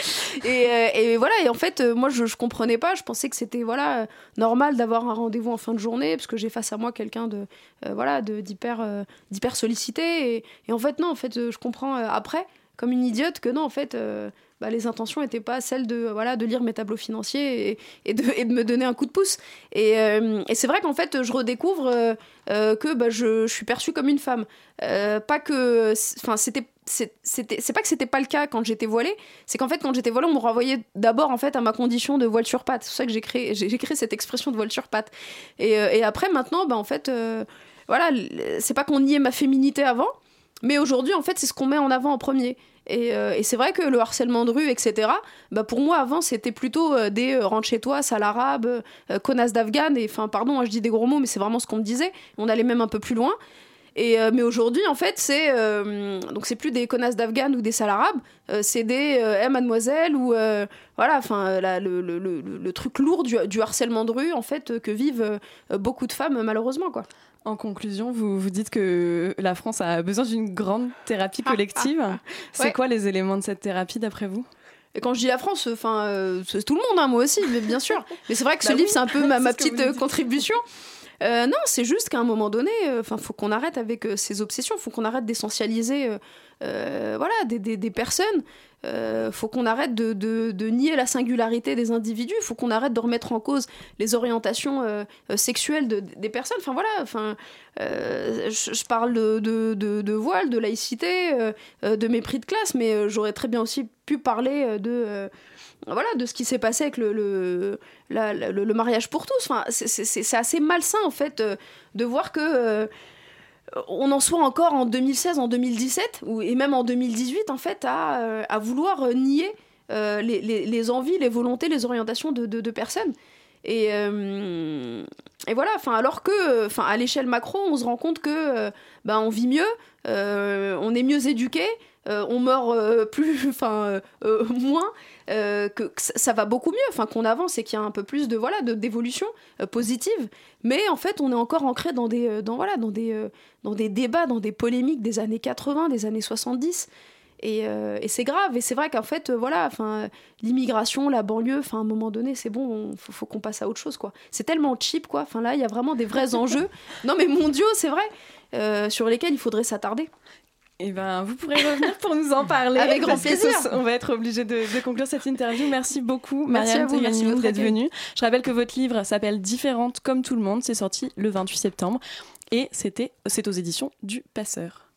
Et, et voilà. Et en fait, moi je, je comprenais pas. Je pensais que c'était voilà normal d'avoir un rendez-vous en fin de journée parce que j'ai face à moi quelqu'un de euh, voilà de d'hyper euh, d'hyper sollicité. Et, et en fait non, en fait je comprends après comme une idiote que non en fait euh, bah, les intentions n'étaient pas celles de euh, voilà de lire mes tableaux financiers et, de, me donner un coup de pouce et, euh, c'est vrai qu'en fait je redécouvre que bah, je, suis perçue comme une femme pas que enfin c'était c'est- pas que c'était pas le cas quand j'étais voilée, c'est qu'en fait quand j'étais voilée, on me renvoyait d'abord en fait à ma condition de voile sur patte. C'est pour ça que j'ai créé créé cette expression de voile sur patte. Et, après maintenant, bah en fait, voilà, c'est pas qu'on niait ma féminité avant, mais aujourd'hui en fait c'est ce qu'on met en avant en premier. Et, euh, c'est vrai que le harcèlement de rue, etc., bah pour moi avant c'était plutôt euh, des euh, rentre chez toi, sale arabe, euh, connasse d'Afghan, et enfin pardon, hein, je dis des gros mots, mais c'est vraiment ce qu'on me disait. On allait même un peu plus loin. Et, mais aujourd'hui, en fait, c'est donc c'est plus des connasses d'Afghan ou des sales arabes, c'est des Eh, mademoiselle ou voilà, enfin le, truc lourd du, du harcèlement de rue en fait que vivent beaucoup de femmes malheureusement quoi. En conclusion, vous, vous dites que la France a besoin d'une grande thérapie collective. C'est Ouais. quoi les éléments de cette thérapie d'après vous? Et quand je dis la France, enfin euh, c'est tout le monde, hein, moi aussi, mais bien sûr. Mais c'est vrai que ce Bah livre c'est un peu ma, c'est petite euh, contribution. Euh, non, c'est juste qu'à un moment donné, enfin, faut qu'on arrête avec euh, ces obsessions, faut qu'on arrête d'essentialiser, euh, voilà, des, personnes. Euh, faut qu'on arrête de, nier la singularité des individus. Faut qu'on arrête de remettre en cause les orientations euh, sexuelles de- des personnes. Enfin voilà. Enfin, euh, je, parle de, voile, de laïcité, de mépris de classe, mais j'aurais très bien aussi pu parler de voilà, de ce qui s'est passé avec le, mariage pour tous. Enfin, c'est- assez malsain, en fait, de voir que. On en soit encore en 2016, en 2017, ou, et même en 2018, en fait, à, euh, vouloir euh, nier euh, les, envies, les volontés, les orientations de personnes. Et, euh, et voilà, enfin, alors que, enfin, à l'échelle macro, on se rend compte que, euh, ben, on vit mieux, euh, on est mieux éduqué, on meurt plus, enfin, moins, que, que ça, va beaucoup mieux, enfin, qu'on avance et qu'il y a un peu plus de, voilà, de d'évolution positive. Mais en fait, on est encore ancré dans des, dans voilà, dans des, dans des débats, dans des polémiques des années 80, des années 70. Et, euh, et c'est grave. Et c'est vrai qu'en fait, euh, voilà, enfin, l'immigration, la banlieue, enfin, à un moment donné, c'est bon, il faut, faut qu'on passe à autre chose, quoi. C'est tellement cheap, quoi. Enfin, là, il y a vraiment des vrais enjeux. Non, mais mondiaux, c'est vrai, euh, sur lesquels il faudrait s'attarder. Eh ben, vous pourrez revenir pour nous en parler. Avec grand plaisir. ce- on va être obligé de, de conclure cette interview. Merci beaucoup, Merci Marianne d'être venue. Je rappelle que votre livre s'appelle Différente comme tout le monde. C'est sorti le 28 septembre et c'était, c'est aux éditions du Passeur.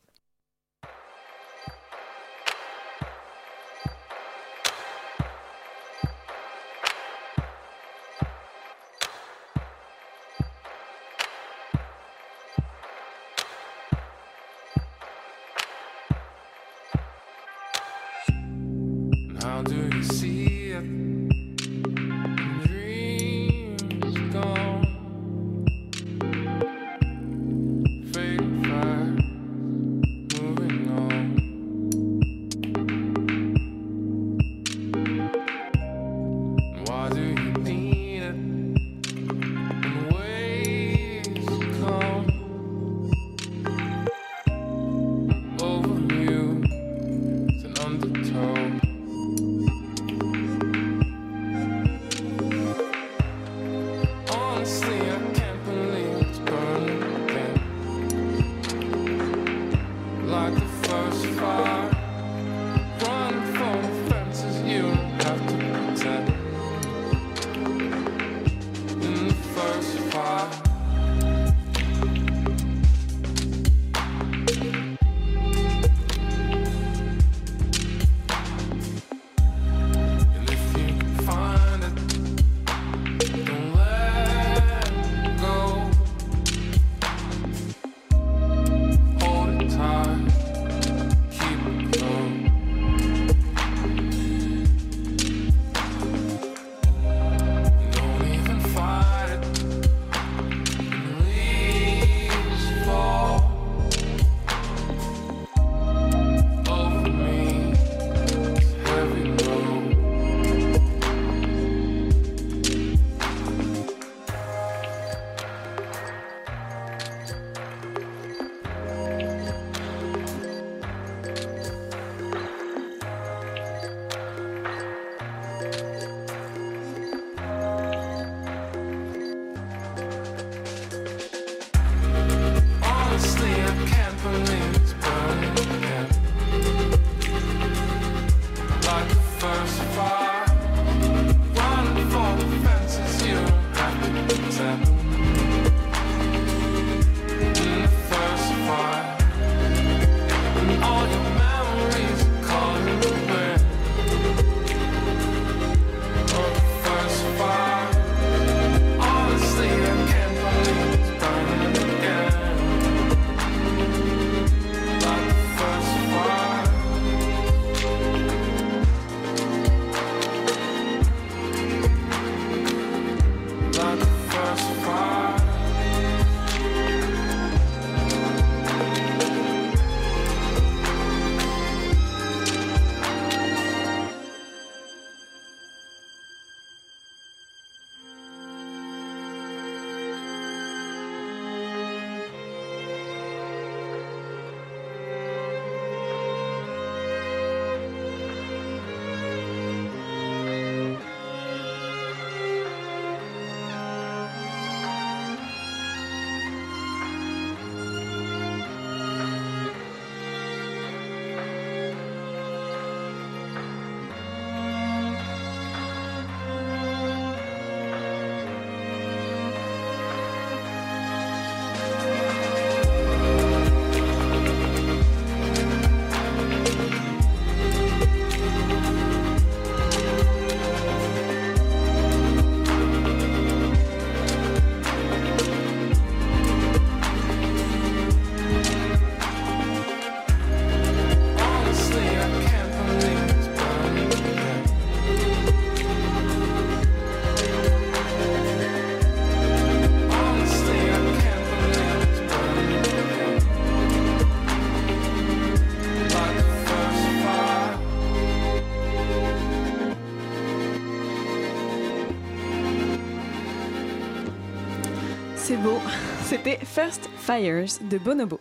C'était First Fires de Bonobo.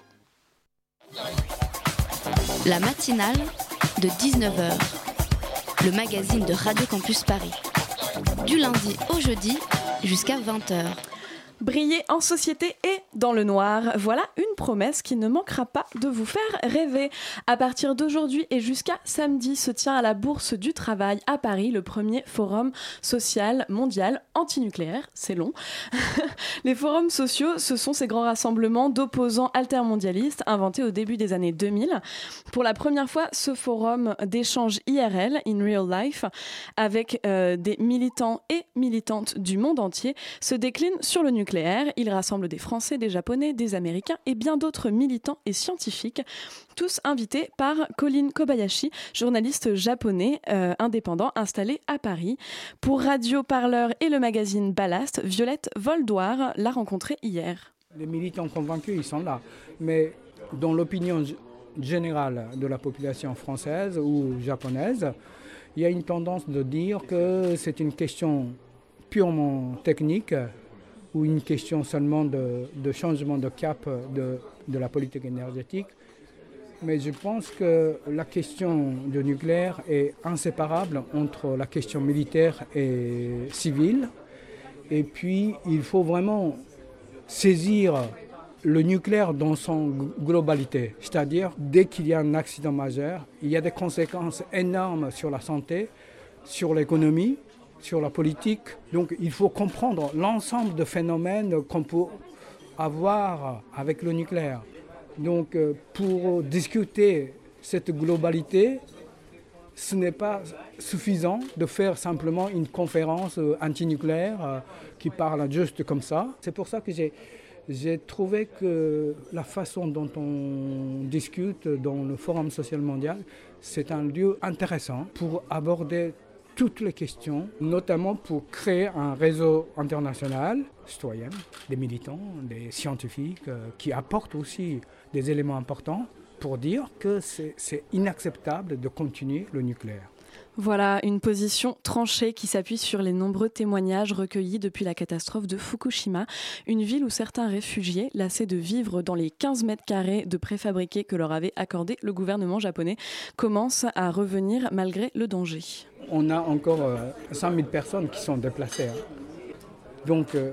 La matinale de 19h, le magazine de Radio Campus Paris. Du lundi au jeudi jusqu'à 20h. Briller en société et dans le noir, voilà une promesse qui ne manquera pas de vous faire rêver. À partir d'aujourd'hui et jusqu'à samedi se tient à la Bourse du Travail à Paris le premier forum social mondial antinucléaire. C'est long. Les forums sociaux, ce sont ces grands rassemblements d'opposants altermondialistes inventés au début des années 2000. Pour la première fois, ce forum d'échange IRL, in real life, avec euh, des militants et militantes du monde entier, se décline sur le nucléaire il rassemble des Français, des Japonais, des Américains et bien d'autres militants et scientifiques, tous invités par Colin Kobayashi, journaliste japonais euh, indépendant installé à Paris. Pour Radio Parleur et le magazine Ballast, Violette Voldoir l'a rencontré hier. Les militants convaincus, ils sont là. Mais dans l'opinion générale de la population française ou japonaise, il y a une tendance de dire que c'est une question purement technique ou une question seulement de, changement de cap de, de, la politique énergétique. Mais je pense que la question du nucléaire est inséparable entre la question militaire et civile. Et puis, il faut vraiment saisir le nucléaire dans son globalité. C'est-à-dire, dès qu'il y a un accident majeur, il y a des conséquences énormes sur la santé, sur l'économie, sur la politique. Donc il faut comprendre l'ensemble de phénomènes qu'on peut avoir avec le nucléaire. Donc euh, pour discuter cette globalité, ce n'est pas suffisant de faire simplement une conférence euh, antinucléaire euh, qui parle juste comme ça. C'est pour ça que j'ai, j'ai trouvé que la façon dont on discute dans le Forum social mondial, c'est un lieu intéressant pour aborder toutes les questions, notamment pour créer un réseau international citoyen, des militants, des scientifiques euh, qui apportent aussi des éléments importants pour dire que c'est inacceptable de continuer le nucléaire. Voilà une position tranchée qui s'appuie sur les nombreux témoignages recueillis depuis la catastrophe de Fukushima, une ville où certains réfugiés, lassés de vivre dans les 15 mètres carrés de préfabriqués que leur avait accordé le gouvernement japonais, commencent à revenir malgré le danger. On a encore 100 euh, 000 personnes qui sont déplacées. Hein. Donc euh,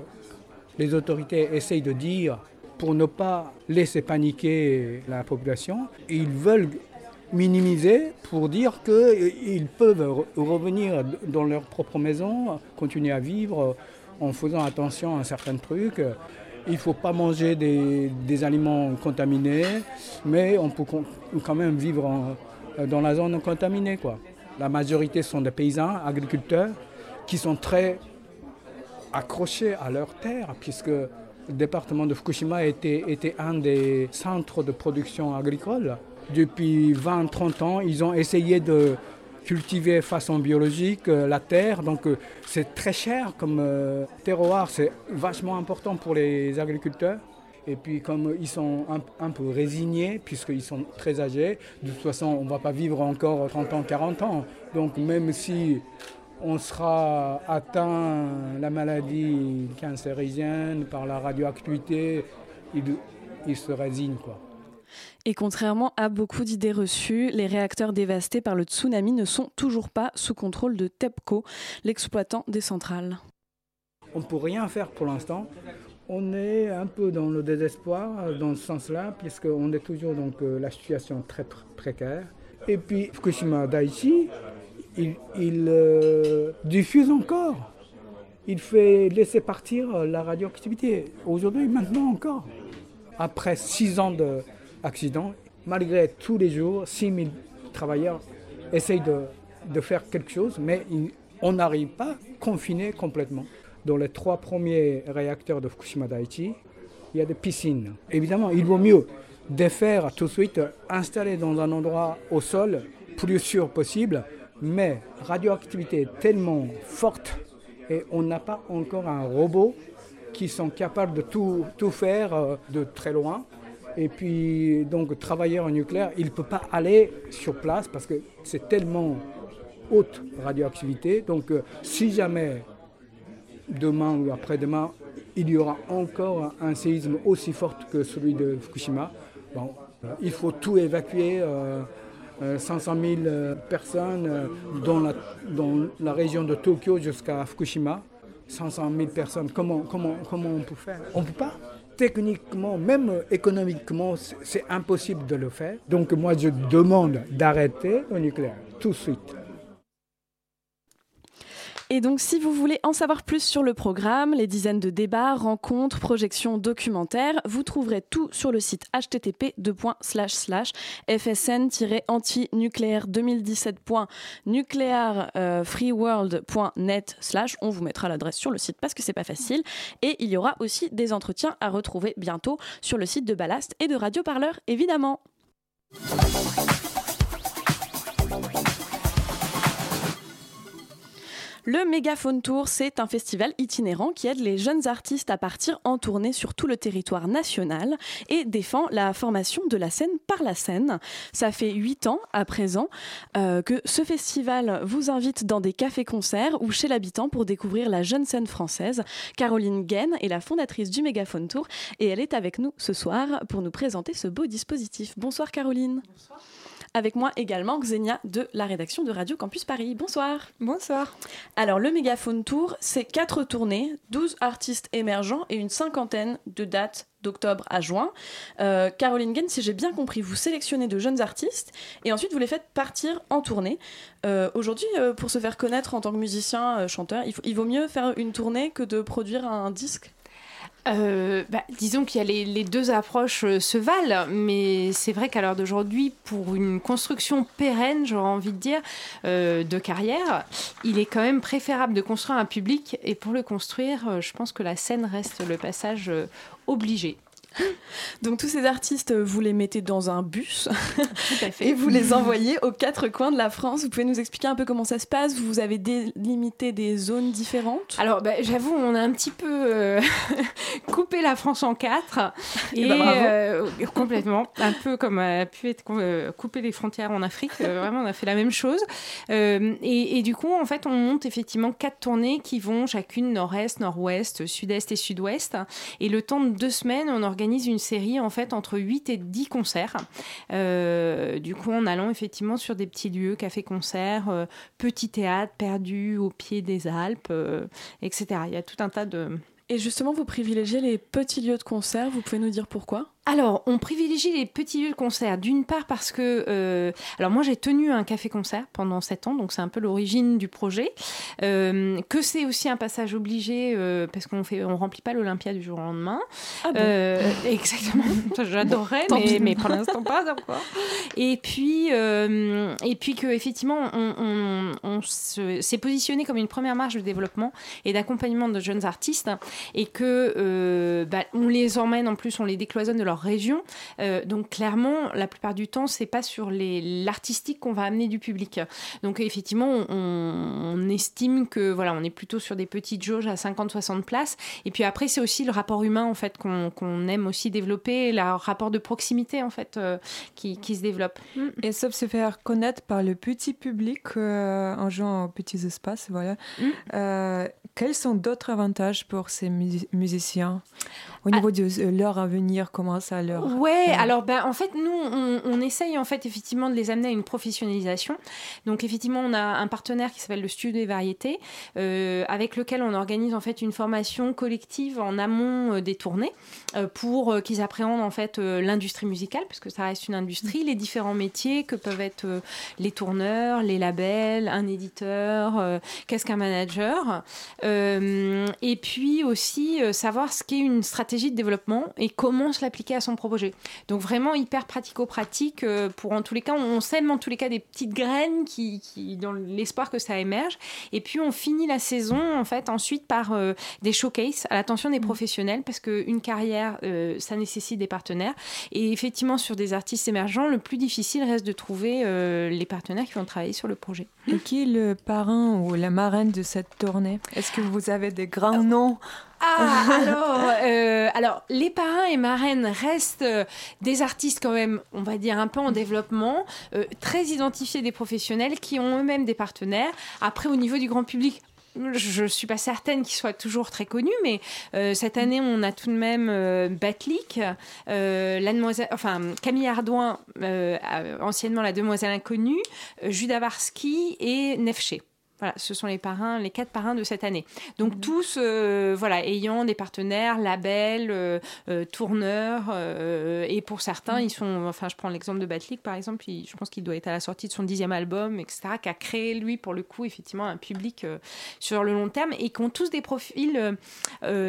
les autorités essayent de dire, pour ne pas laisser paniquer la population, ils veulent minimiser pour dire qu'ils peuvent revenir dans leur propre maison, continuer à vivre en faisant attention à certains trucs. Il ne faut pas manger des, aliments contaminés, mais on peut quand même vivre dans la zone contaminée. La majorité sont des paysans, agriculteurs, qui sont très accrochés à leur terre, puisque le département de Fukushima était un des centres de production agricole depuis 20-30 ans, ils ont essayé de cultiver façon biologique euh, la terre. Donc euh, c'est très cher comme euh, terroir, c'est vachement important pour les agriculteurs. Et puis comme ils sont un, peu résignés, puisqu'ils sont très âgés, de toute façon on ne va pas vivre encore 30 ans, 40 ans. Donc même si on sera atteint la maladie cancérigène par la radioactivité, ils, ils se résignent. Quoi. Et contrairement à beaucoup d'idées reçues, les réacteurs dévastés par le tsunami ne sont toujours pas sous contrôle de TEPCO, l'exploitant des centrales. On ne peut rien faire pour l'instant. On est un peu dans le désespoir dans ce sens-là, puisqu'on est toujours dans la situation très précaire. Et puis Fukushima Daiichi, il, euh, diffuse encore. Il fait laisser partir la radioactivité. Aujourd'hui, maintenant encore. Après six ans de, accident. Malgré tous les jours, 6 000 travailleurs essayent de, faire quelque chose, mais on n'arrive pas confiné complètement. Dans les trois premiers réacteurs de Fukushima Daiichi, il y a des piscines. Évidemment, il vaut mieux défaire tout de suite, installer dans un endroit au sol plus sûr possible, mais radioactivité tellement forte et on n'a pas encore un robot qui sont capables de tout, tout faire euh, de très loin. Et puis, donc, travailleur en nucléaire, il ne peut pas aller sur place parce que c'est tellement haute radioactivité. Donc, euh, si jamais demain ou après-demain, il y aura encore un séisme aussi fort que celui de Fukushima. Bon, il faut tout évacuer. 500 000 personnes dans la, dans la région de Tokyo jusqu'à Fukushima. 500 000 personnes, comment, comment, comment on peut faire? On ne peut pas? Techniquement, même économiquement, c'est impossible de le faire. Donc moi, je demande d'arrêter le nucléaire tout de suite. Et donc, si vous voulez en savoir plus sur le programme, les dizaines de débats, rencontres, projections, documentaires, vous trouverez tout sur le site http fsn-antinucléaire 2017.nuclearfreeworld.net On vous mettra l'adresse sur le site parce que c'est pas facile. Et il y aura aussi des entretiens à retrouver bientôt sur le site de Ballast et de Radio Parleur, évidemment. Le Mégaphone Tour, c'est un festival itinérant qui aide les jeunes artistes à partir en tournée sur tout le territoire national et défend la formation de la scène par la scène. Ça fait huit ans à présent euh, que ce festival vous invite dans des cafés-concerts ou chez l'habitant pour découvrir la jeune scène française. Caroline Guen est la fondatrice du Mégaphone Tour et elle est avec nous ce soir pour nous présenter ce beau dispositif. Bonsoir Caroline. Avec moi également Xenia de la rédaction de Radio Campus Paris. Bonsoir. Bonsoir. Alors le Mégaphone Tour, c'est quatre tournées, 12 artistes émergents et une cinquantaine de dates d'octobre à juin. Euh, Caroline Gain, si j'ai bien compris, vous sélectionnez de jeunes artistes et ensuite vous les faites partir en tournée. Euh, aujourd'hui, euh, pour se faire connaître en tant que musicien, chanteur, il, il vaut mieux faire une tournée que de produire un disque? Euh, bah, disons qu'il y a les, deux approches euh, se valent, mais c'est vrai qu'à l'heure d'aujourd'hui, pour une construction pérenne, j'aurais envie de dire, euh, de carrière, il est quand même préférable de construire un public, et pour le construire, je pense que la scène reste le passage obligé. Donc tous ces artistes, vous les mettez dans un bus et vous les envoyez aux quatre coins de la France. Vous pouvez nous expliquer un peu comment ça se passe? Vous avez délimité des zones différentes? Alors bah, j'avoue, on a un petit peu euh, coupé la France en quatre eh ben, et, euh, complètement, un peu comme a pu être euh, coupé les frontières en Afrique. vraiment, on a fait la même chose. Et, et, du coup, en fait, on monte effectivement quatre tournées qui vont chacune nord-est, nord-ouest, sud-est et sud-ouest. Et le temps de deux semaines, on organise une série en fait entre 8 et 10 concerts. Euh, du coup, en allant effectivement sur des petits lieux, café-concert, euh, petits théâtres perdus au pied des Alpes, euh, etc. Il y a tout un tas de... Et justement, vous privilégiez les petits lieux de concert. Vous pouvez nous dire pourquoi? Alors, on privilégie les petits lieux de concert, d'une part parce que, euh, alors moi j'ai tenu un café-concert pendant sept ans, donc c'est un peu l'origine du projet, euh, que c'est aussi un passage obligé euh, parce qu'on fait, on remplit pas l'Olympia du jour au lendemain. Ah bon. Exactement, j'adorerais, mais, mais, pour l'instant pas encore. Et puis, et puis que effectivement, on, on, s'est positionné comme une première marche de développement et d'accompagnement de jeunes artistes, et que bah, on les emmène en plus, on les décloisonne de leur région. Euh, donc clairement, la plupart du temps, c'est pas sur l'artistique qu'on va amener du public. Donc effectivement, on, estime que voilà, on est plutôt sur des petites jauges à 50-60 places. Et puis après, c'est aussi le rapport humain en fait qu'on aime aussi développer, le rapport de proximité en fait euh, qui, qui, se développe. Mm. Et sauf se faire connaître par le petit public euh, en jouant aux petits espaces, voilà. Mm. quels sont d'autres avantages pour ces musiciens? Au niveau de leur avenir, comment ça leur... Ouais, alors ben, en fait, nous, on, essaye en fait effectivement de les amener à une professionnalisation. Donc effectivement, on a un partenaire qui s'appelle le Studio des Variétés, euh, avec lequel on organise en fait une formation collective en amont euh, des tournées euh, pour qu'ils appréhendent en fait l'industrie musicale, puisque ça reste une industrie, les différents métiers que peuvent être les tourneurs, les labels, un éditeur, qu'est-ce qu'un manager, et puis aussi savoir ce qu'est une stratégie de développement et comment se l'appliquer à son projet. Donc vraiment hyper pratico-pratique euh, pour en tous les cas, on sème en tous les cas des petites graines qui, qui dans l'espoir que ça émerge. Et puis on finit la saison en fait ensuite par euh, des showcases à l'attention des mmh. professionnels parce qu'une carrière, euh, ça nécessite des partenaires. Et effectivement sur des artistes émergents, le plus difficile reste de trouver les partenaires qui vont travailler sur le projet. Et qui est le parrain ou la marraine de cette tournée? Est-ce que vous avez des grands noms ah, alors, euh, alors, les parrains et marraines restent euh, des artistes quand même, on va dire, un peu en développement, euh, très identifiés des professionnels qui ont eux-mêmes des partenaires. Après, au niveau du grand public, je suis pas certaine qu'il soit toujours très connu, mais cette année, on a tout de même Batlik, la demoiselle, enfin Camille Ardouin, anciennement la demoiselle inconnue, Judas Varsky et Nefché. Voilà, ce sont les parrains, les quatre parrains de cette année. Donc mhm. tous, euh, voilà, ayant des partenaires, labels, euh, euh, tourneurs, et pour certains, mhm. ils sont, enfin, je prends l'exemple de Batlik par exemple, je pense qu'il doit être à la sortie de son dixième album, etc., qui a créé lui pour le coup effectivement un public sur le long terme et qui ont tous des profils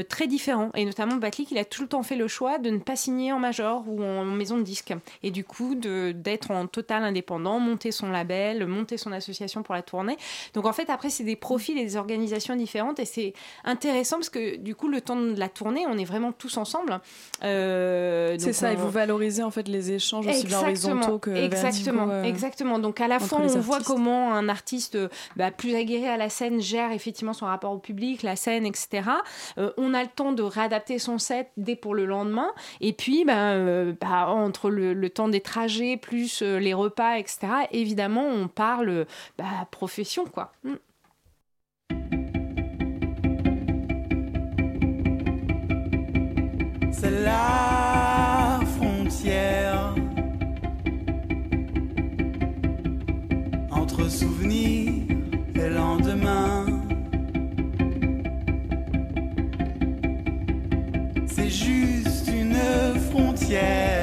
très différents. Et notamment Batlik, il a tout le temps fait le choix de ne pas signer en major ou en maison de disque, et du coup d'être en total indépendant, monter son label, monter son association pour la tournée. Donc en fait fait, après, c'est des profils et des organisations différentes et c'est intéressant parce que du coup, le temps de la tournée, on est vraiment tous ensemble. Euh, c'est ça, et vous valorisez en fait les échanges aussi bien horizontaux que Exactement, euh, exactement. Donc à la fois, on voit comment un artiste bah, plus aguerri à la scène gère effectivement son rapport au public, la scène, etc. Euh, on a le temps de réadapter son set dès pour le lendemain. Et puis, bah, bah, entre le, temps des trajets plus les repas, etc., évidemment, on parle bah, profession, quoi. Entre souvenir et lendemain. C'est juste une frontière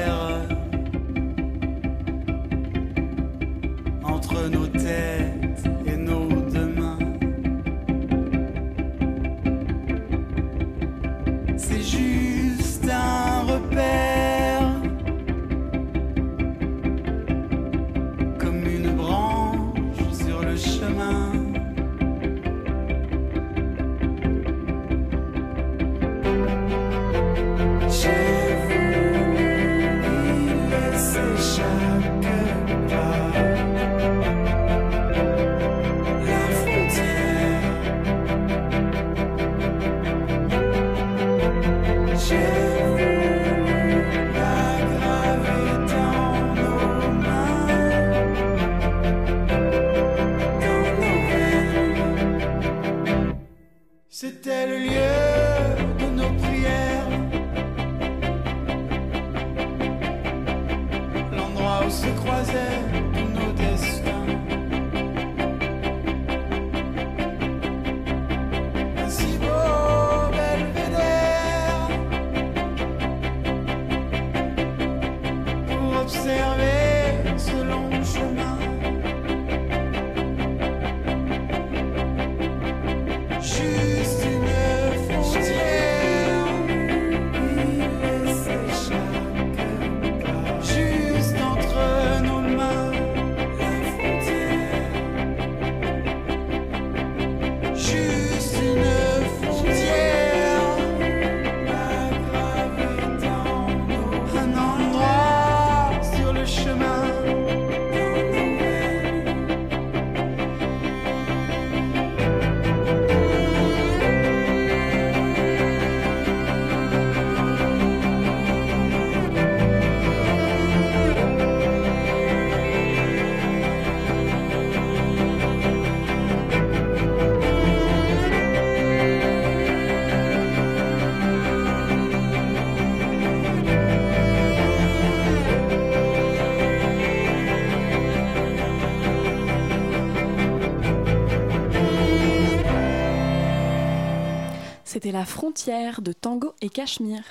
la frontière de Tango et Cachemire.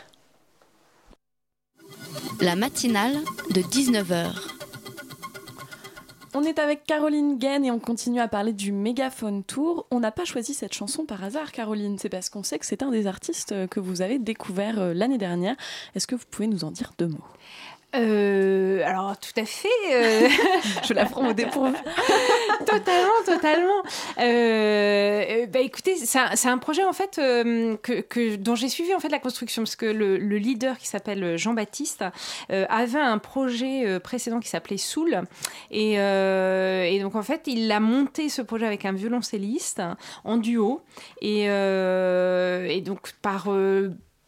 La matinale de 19h. On est avec Caroline Gaine et on continue à parler du Mégaphone Tour. On n'a pas choisi cette chanson par hasard, Caroline. C'est parce qu'on sait que c'est un des artistes que vous avez découvert euh, l'année dernière. Est-ce que vous pouvez nous en dire deux mots? Euh, alors tout à fait. Euh. je la prends au dépourvu. totalement, totalement. Euh, bah écoutez, c'est un, projet en fait que, que, dont j'ai suivi en fait la construction parce que le, leader qui s'appelle Jean-Baptiste avait un projet précédent qui s'appelait Soul et, et, donc en fait il a monté ce projet avec un violoncelliste en duo et, et donc par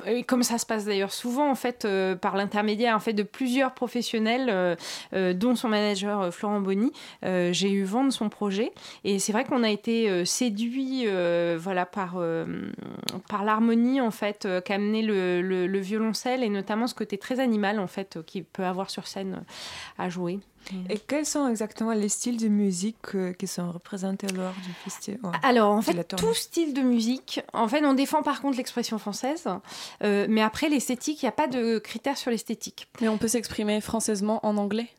et comme ça se passe d'ailleurs souvent en fait euh, par l'intermédiaire en fait de plusieurs professionnels euh, euh, dont son manager Florent Bonny j'ai eu vent de son projet. Et c'est vrai qu'on a été séduit voilà par l'harmonie en fait euh, qu'amenait le, le, le violoncelle et notamment ce côté très animal en fait qu'il peut avoir sur scène à jouer Et quels sont exactement les styles de musique euh, qui sont représentés lors du festival ouais, Alors, en fait, tout style de musique. En fait, on défend par contre l'expression française, euh, mais après l'esthétique, il n'y a pas de critères sur l'esthétique. Mais on peut s'exprimer françaisement en anglais?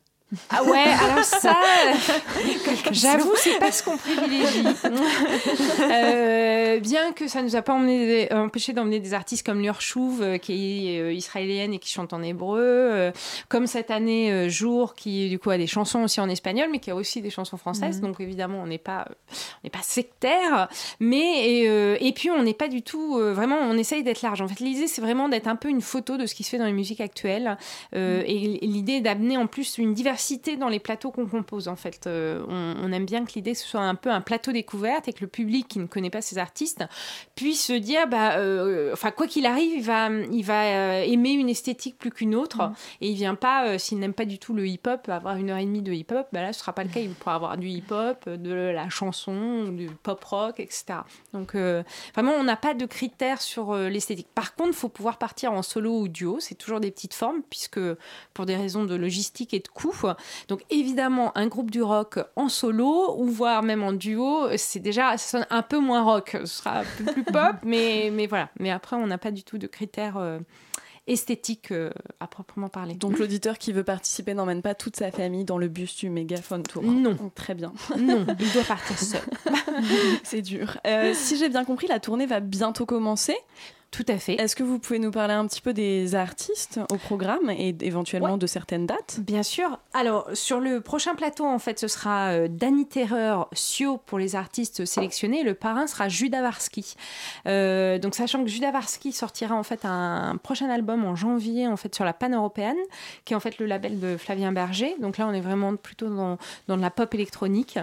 Ah ouais, alors ça, j'avoue, c'est pas ce qu'on privilégie. Euh, bien que ça nous a pas emmené, empêché d'emmener des artistes comme Lior Chouv, euh, qui est euh, israélienne et qui chante en hébreu, comme cette année Jour, qui du coup a des chansons aussi en espagnol, mais qui a aussi des chansons françaises. Mhm. Donc évidemment, on n'est pas, on n'est pas sectaire, mais et, et puis on n'est pas du tout, vraiment, on essaye d'être large. En fait, l'idée c'est vraiment d'être un peu une photo de ce qui se fait dans les musiques actuelles, euh, et, l'idée d'amener en plus une diversité dans les plateaux qu'on compose. En fait, Euh, on, on aime bien que l'idée ce soit un peu un plateau découverte et que le public qui ne connaît pas ces artistes puisse se dire, bah, euh, enfin quoi qu'il arrive, il va, il va euh, aimer une esthétique plus qu'une autre, et il vient pas, s'il n'aime pas du tout le hip-hop, avoir une heure et demie de hip-hop, bah là ce sera pas le cas. Il pourra avoir du hip-hop, de la chanson, du pop-rock, etc. Donc vraiment, on n'a pas de critères sur l'esthétique. Par contre, il faut pouvoir partir en solo ou duo. C'est toujours des petites formes, puisque pour des raisons de logistique et de coût. Donc évidemment, un groupe du rock en solo, ou voire même en duo, c'est déjà, ça sonne un peu moins rock. Ce sera un peu plus pop, mais, mais voilà. Mais après, on n'a pas du tout de critères euh, esthétiques euh, à proprement parler. Donc l'auditeur qui veut participer n'emmène pas toute sa famille dans le bus du mégaphone tour. Non. Très bien. Non, il doit partir seul. C'est dur. Euh, si j'ai bien compris, la tournée va bientôt commencer. Tout à fait. Est-ce que vous pouvez nous parler un petit peu des artistes au programme et éventuellement Ouais. de certaines dates? Bien sûr. Alors, sur le prochain plateau, en fait, ce sera euh, Danny Terreur, Sio pour les artistes sélectionnés. Le parrain sera Judas Varsky. Euh, donc, sachant que Judas Varsky sortira en fait un, prochain album en janvier, en fait, sur la Pan Européenne, qui est en fait le label de Flavien Berger. Donc là, on est vraiment plutôt dans, dans de la pop électronique.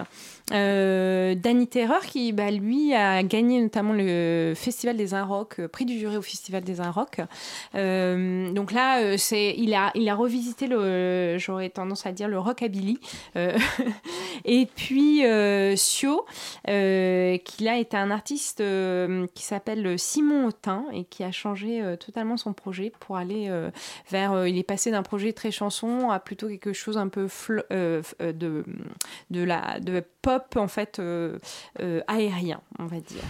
Euh, Danny Terreur, qui, bah, lui, a gagné notamment le Festival des Inrocks, euh, prix du jury au Festival des Inrocks. Euh, donc là, euh, c'est, il, a, il a revisité, le, j'aurais tendance à dire, le rockabilly. Euh, et puis, Sio, qui là est un artiste qui s'appelle Simon Autin et qui a changé totalement son projet pour aller vers. il est passé d'un projet très chanson à plutôt quelque chose un peu de, de, la, de pop, en fait, aérien, on va dire.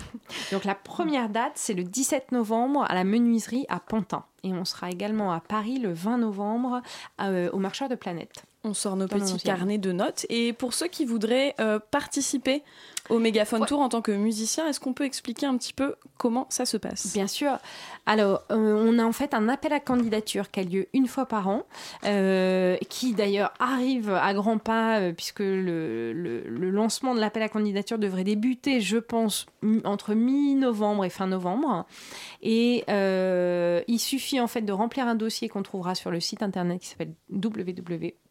Donc la première date, c'est le 17 novembre à la menuiserie à Pantin. Et on sera également à Paris le 20 novembre euh, au Marcheur de Planète. On sort nos petits 11e. carnets de notes. Et pour ceux qui voudraient euh, participer au Mégaphone Tour en tant que musicien, est-ce qu'on peut expliquer un petit peu comment ça se passe? Bien sûr. Alors, euh, on a en fait un appel à candidature qui a lieu une fois par an, euh, qui d'ailleurs arrive à grands pas, euh, puisque le, le- le lancement de l'appel à candidature devrait débuter, je pense, entre mi-novembre et fin novembre. Et il suffit en fait de remplir un dossier qu'on trouvera sur le site internet qui s'appelle www.megaphonetour.fr,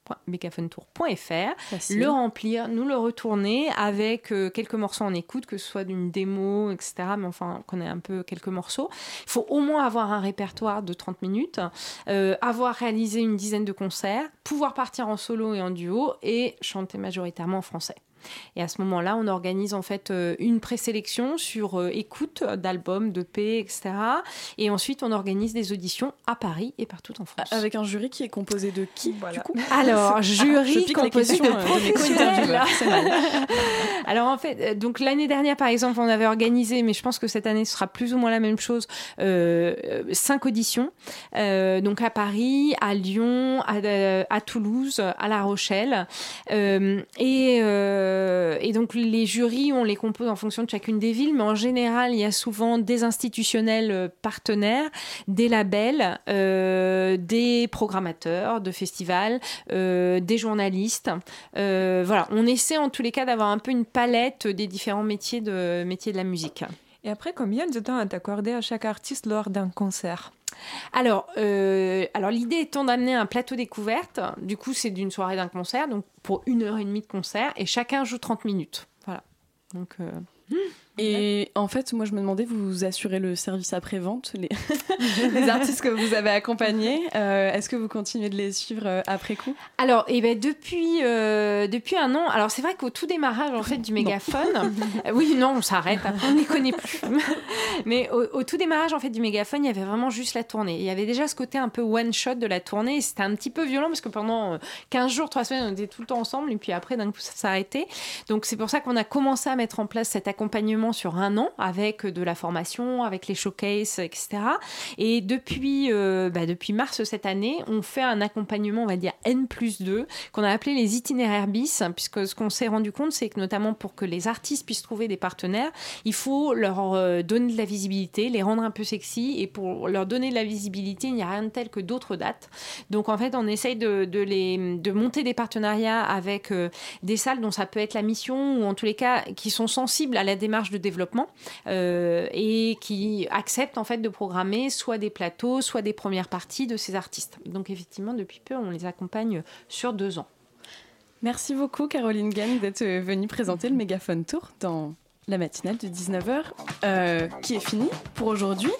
Facile. le remplir, nous le retourner avec euh, quelques morceaux en écoute, que ce soit d'une démo, etc. Mais enfin, qu'on ait un peu quelques morceaux. Il faut au moins avoir un répertoire de 30 minutes, euh, avoir réalisé une dizaine de concerts, pouvoir partir en solo et en duo et chanter majoritairement en français. Et à ce moment-là, on organise en fait euh, une présélection sur euh, écoute d'albums, de P, etc. Et ensuite, on organise des auditions à Paris et partout en France. Avec un jury qui est composé de qui du coup Alors, jury les composé de professionnels. Alors en fait, euh, donc l'année dernière par exemple, on avait organisé, mais je pense que cette année ce sera plus ou moins la même chose, euh, cinq auditions, euh, donc à Paris, à Lyon, à, à Toulouse, à La Rochelle, Euh, et, euh, et donc les jurys, on les compose en fonction de chacune des villes, mais en général, il y a souvent des institutionnels euh, partenaires, des labels, euh, des programmateurs de festivals, des journalistes. Voilà, on essaie en tous les cas d'avoir un peu une palette des différents métiers de, métiers de la musique. Et après, combien de temps est accordé à chaque artiste lors d'un concert? Alors, euh, alors l'idée étant d'amener un plateau découverte, du coup c'est d'une soirée d'un concert, donc pour une heure et demie de concert, et chacun joue 30 minutes. Voilà. Donc, euh, Et en fait, moi, je me demandais, vous assurez le service après-vente, les... les artistes que vous avez accompagnés. Euh, Est-ce que vous continuez de les suivre euh, après coup? Alors, eh ben, depuis, euh, depuis un an, alors c'est vrai qu'au tout démarrage en fait, du mégaphone, euh, oui, non, on s'arrête, on n'y connaît plus. Mais au, au tout démarrage en fait, du mégaphone, il y avait vraiment juste la tournée. Il y avait déjà ce côté un peu one-shot de la tournée. C'était un petit peu violent parce que pendant euh, 15 jours, 3 semaines, on était tout le temps ensemble et puis après, d'un coup, ça s'arrêtait. Donc, c'est pour ça qu'on a commencé à mettre en place cet accompagnement sur un an avec de la formation, avec les showcases, etc. Et depuis, euh, bah, depuis mars cette année, on fait un accompagnement, on va dire N plus 2, qu'on a appelé les itinéraires bis, puisque ce qu'on s'est rendu compte, c'est que notamment pour que les artistes puissent trouver des partenaires, il faut leur euh, donner de la visibilité, les rendre un peu sexy, et pour leur donner de la visibilité, il n'y a rien de tel que d'autres dates. Donc en fait, on essaye de, de les, de monter des partenariats avec euh, des salles dont ça peut être la mission, ou en tous les cas, qui sont sensibles à la démarche de développement euh, et qui acceptent en fait de programmer soit des plateaux, soit des premières parties de ces artistes. Donc effectivement, depuis peu, on les accompagne sur deux ans. Merci beaucoup, Caroline Gann, d'être venue présenter le Mégaphone Tour dans la matinale de 19h, euh, qui est finie pour aujourd'hui.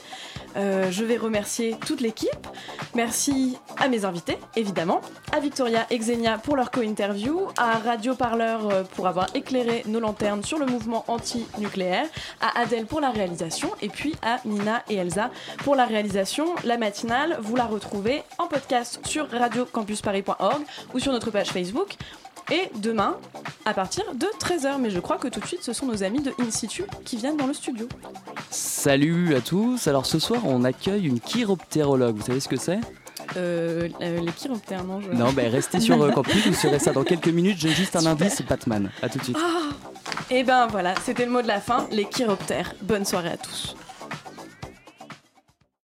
Euh, je vais remercier toute l'équipe. Merci à mes invités, évidemment, à Victoria et Xenia pour leur co-interview, à Radio Parleur euh, pour avoir éclairé nos lanternes sur le mouvement anti-nucléaire, à Adèle pour la réalisation, et puis à Nina et Elsa pour la réalisation. La matinale, vous la retrouvez en podcast sur radiocampusparis.org ou sur notre page Facebook. Et demain, à partir de 13h. Mais je crois que tout de suite, ce sont nos amis de In Situ qui viennent dans le studio. Salut à tous. Alors ce soir, on accueille une chiroptérologue. Vous savez ce que c'est? Euh, euh, les chiroptères, non je... Non, ben restez sur euh, campus, vous saurez ça dans quelques minutes. J'ai juste un indice, Batman. À tout de suite. Ah Et ben voilà, c'était le mot de la fin, les chiroptères. Bonne soirée à tous.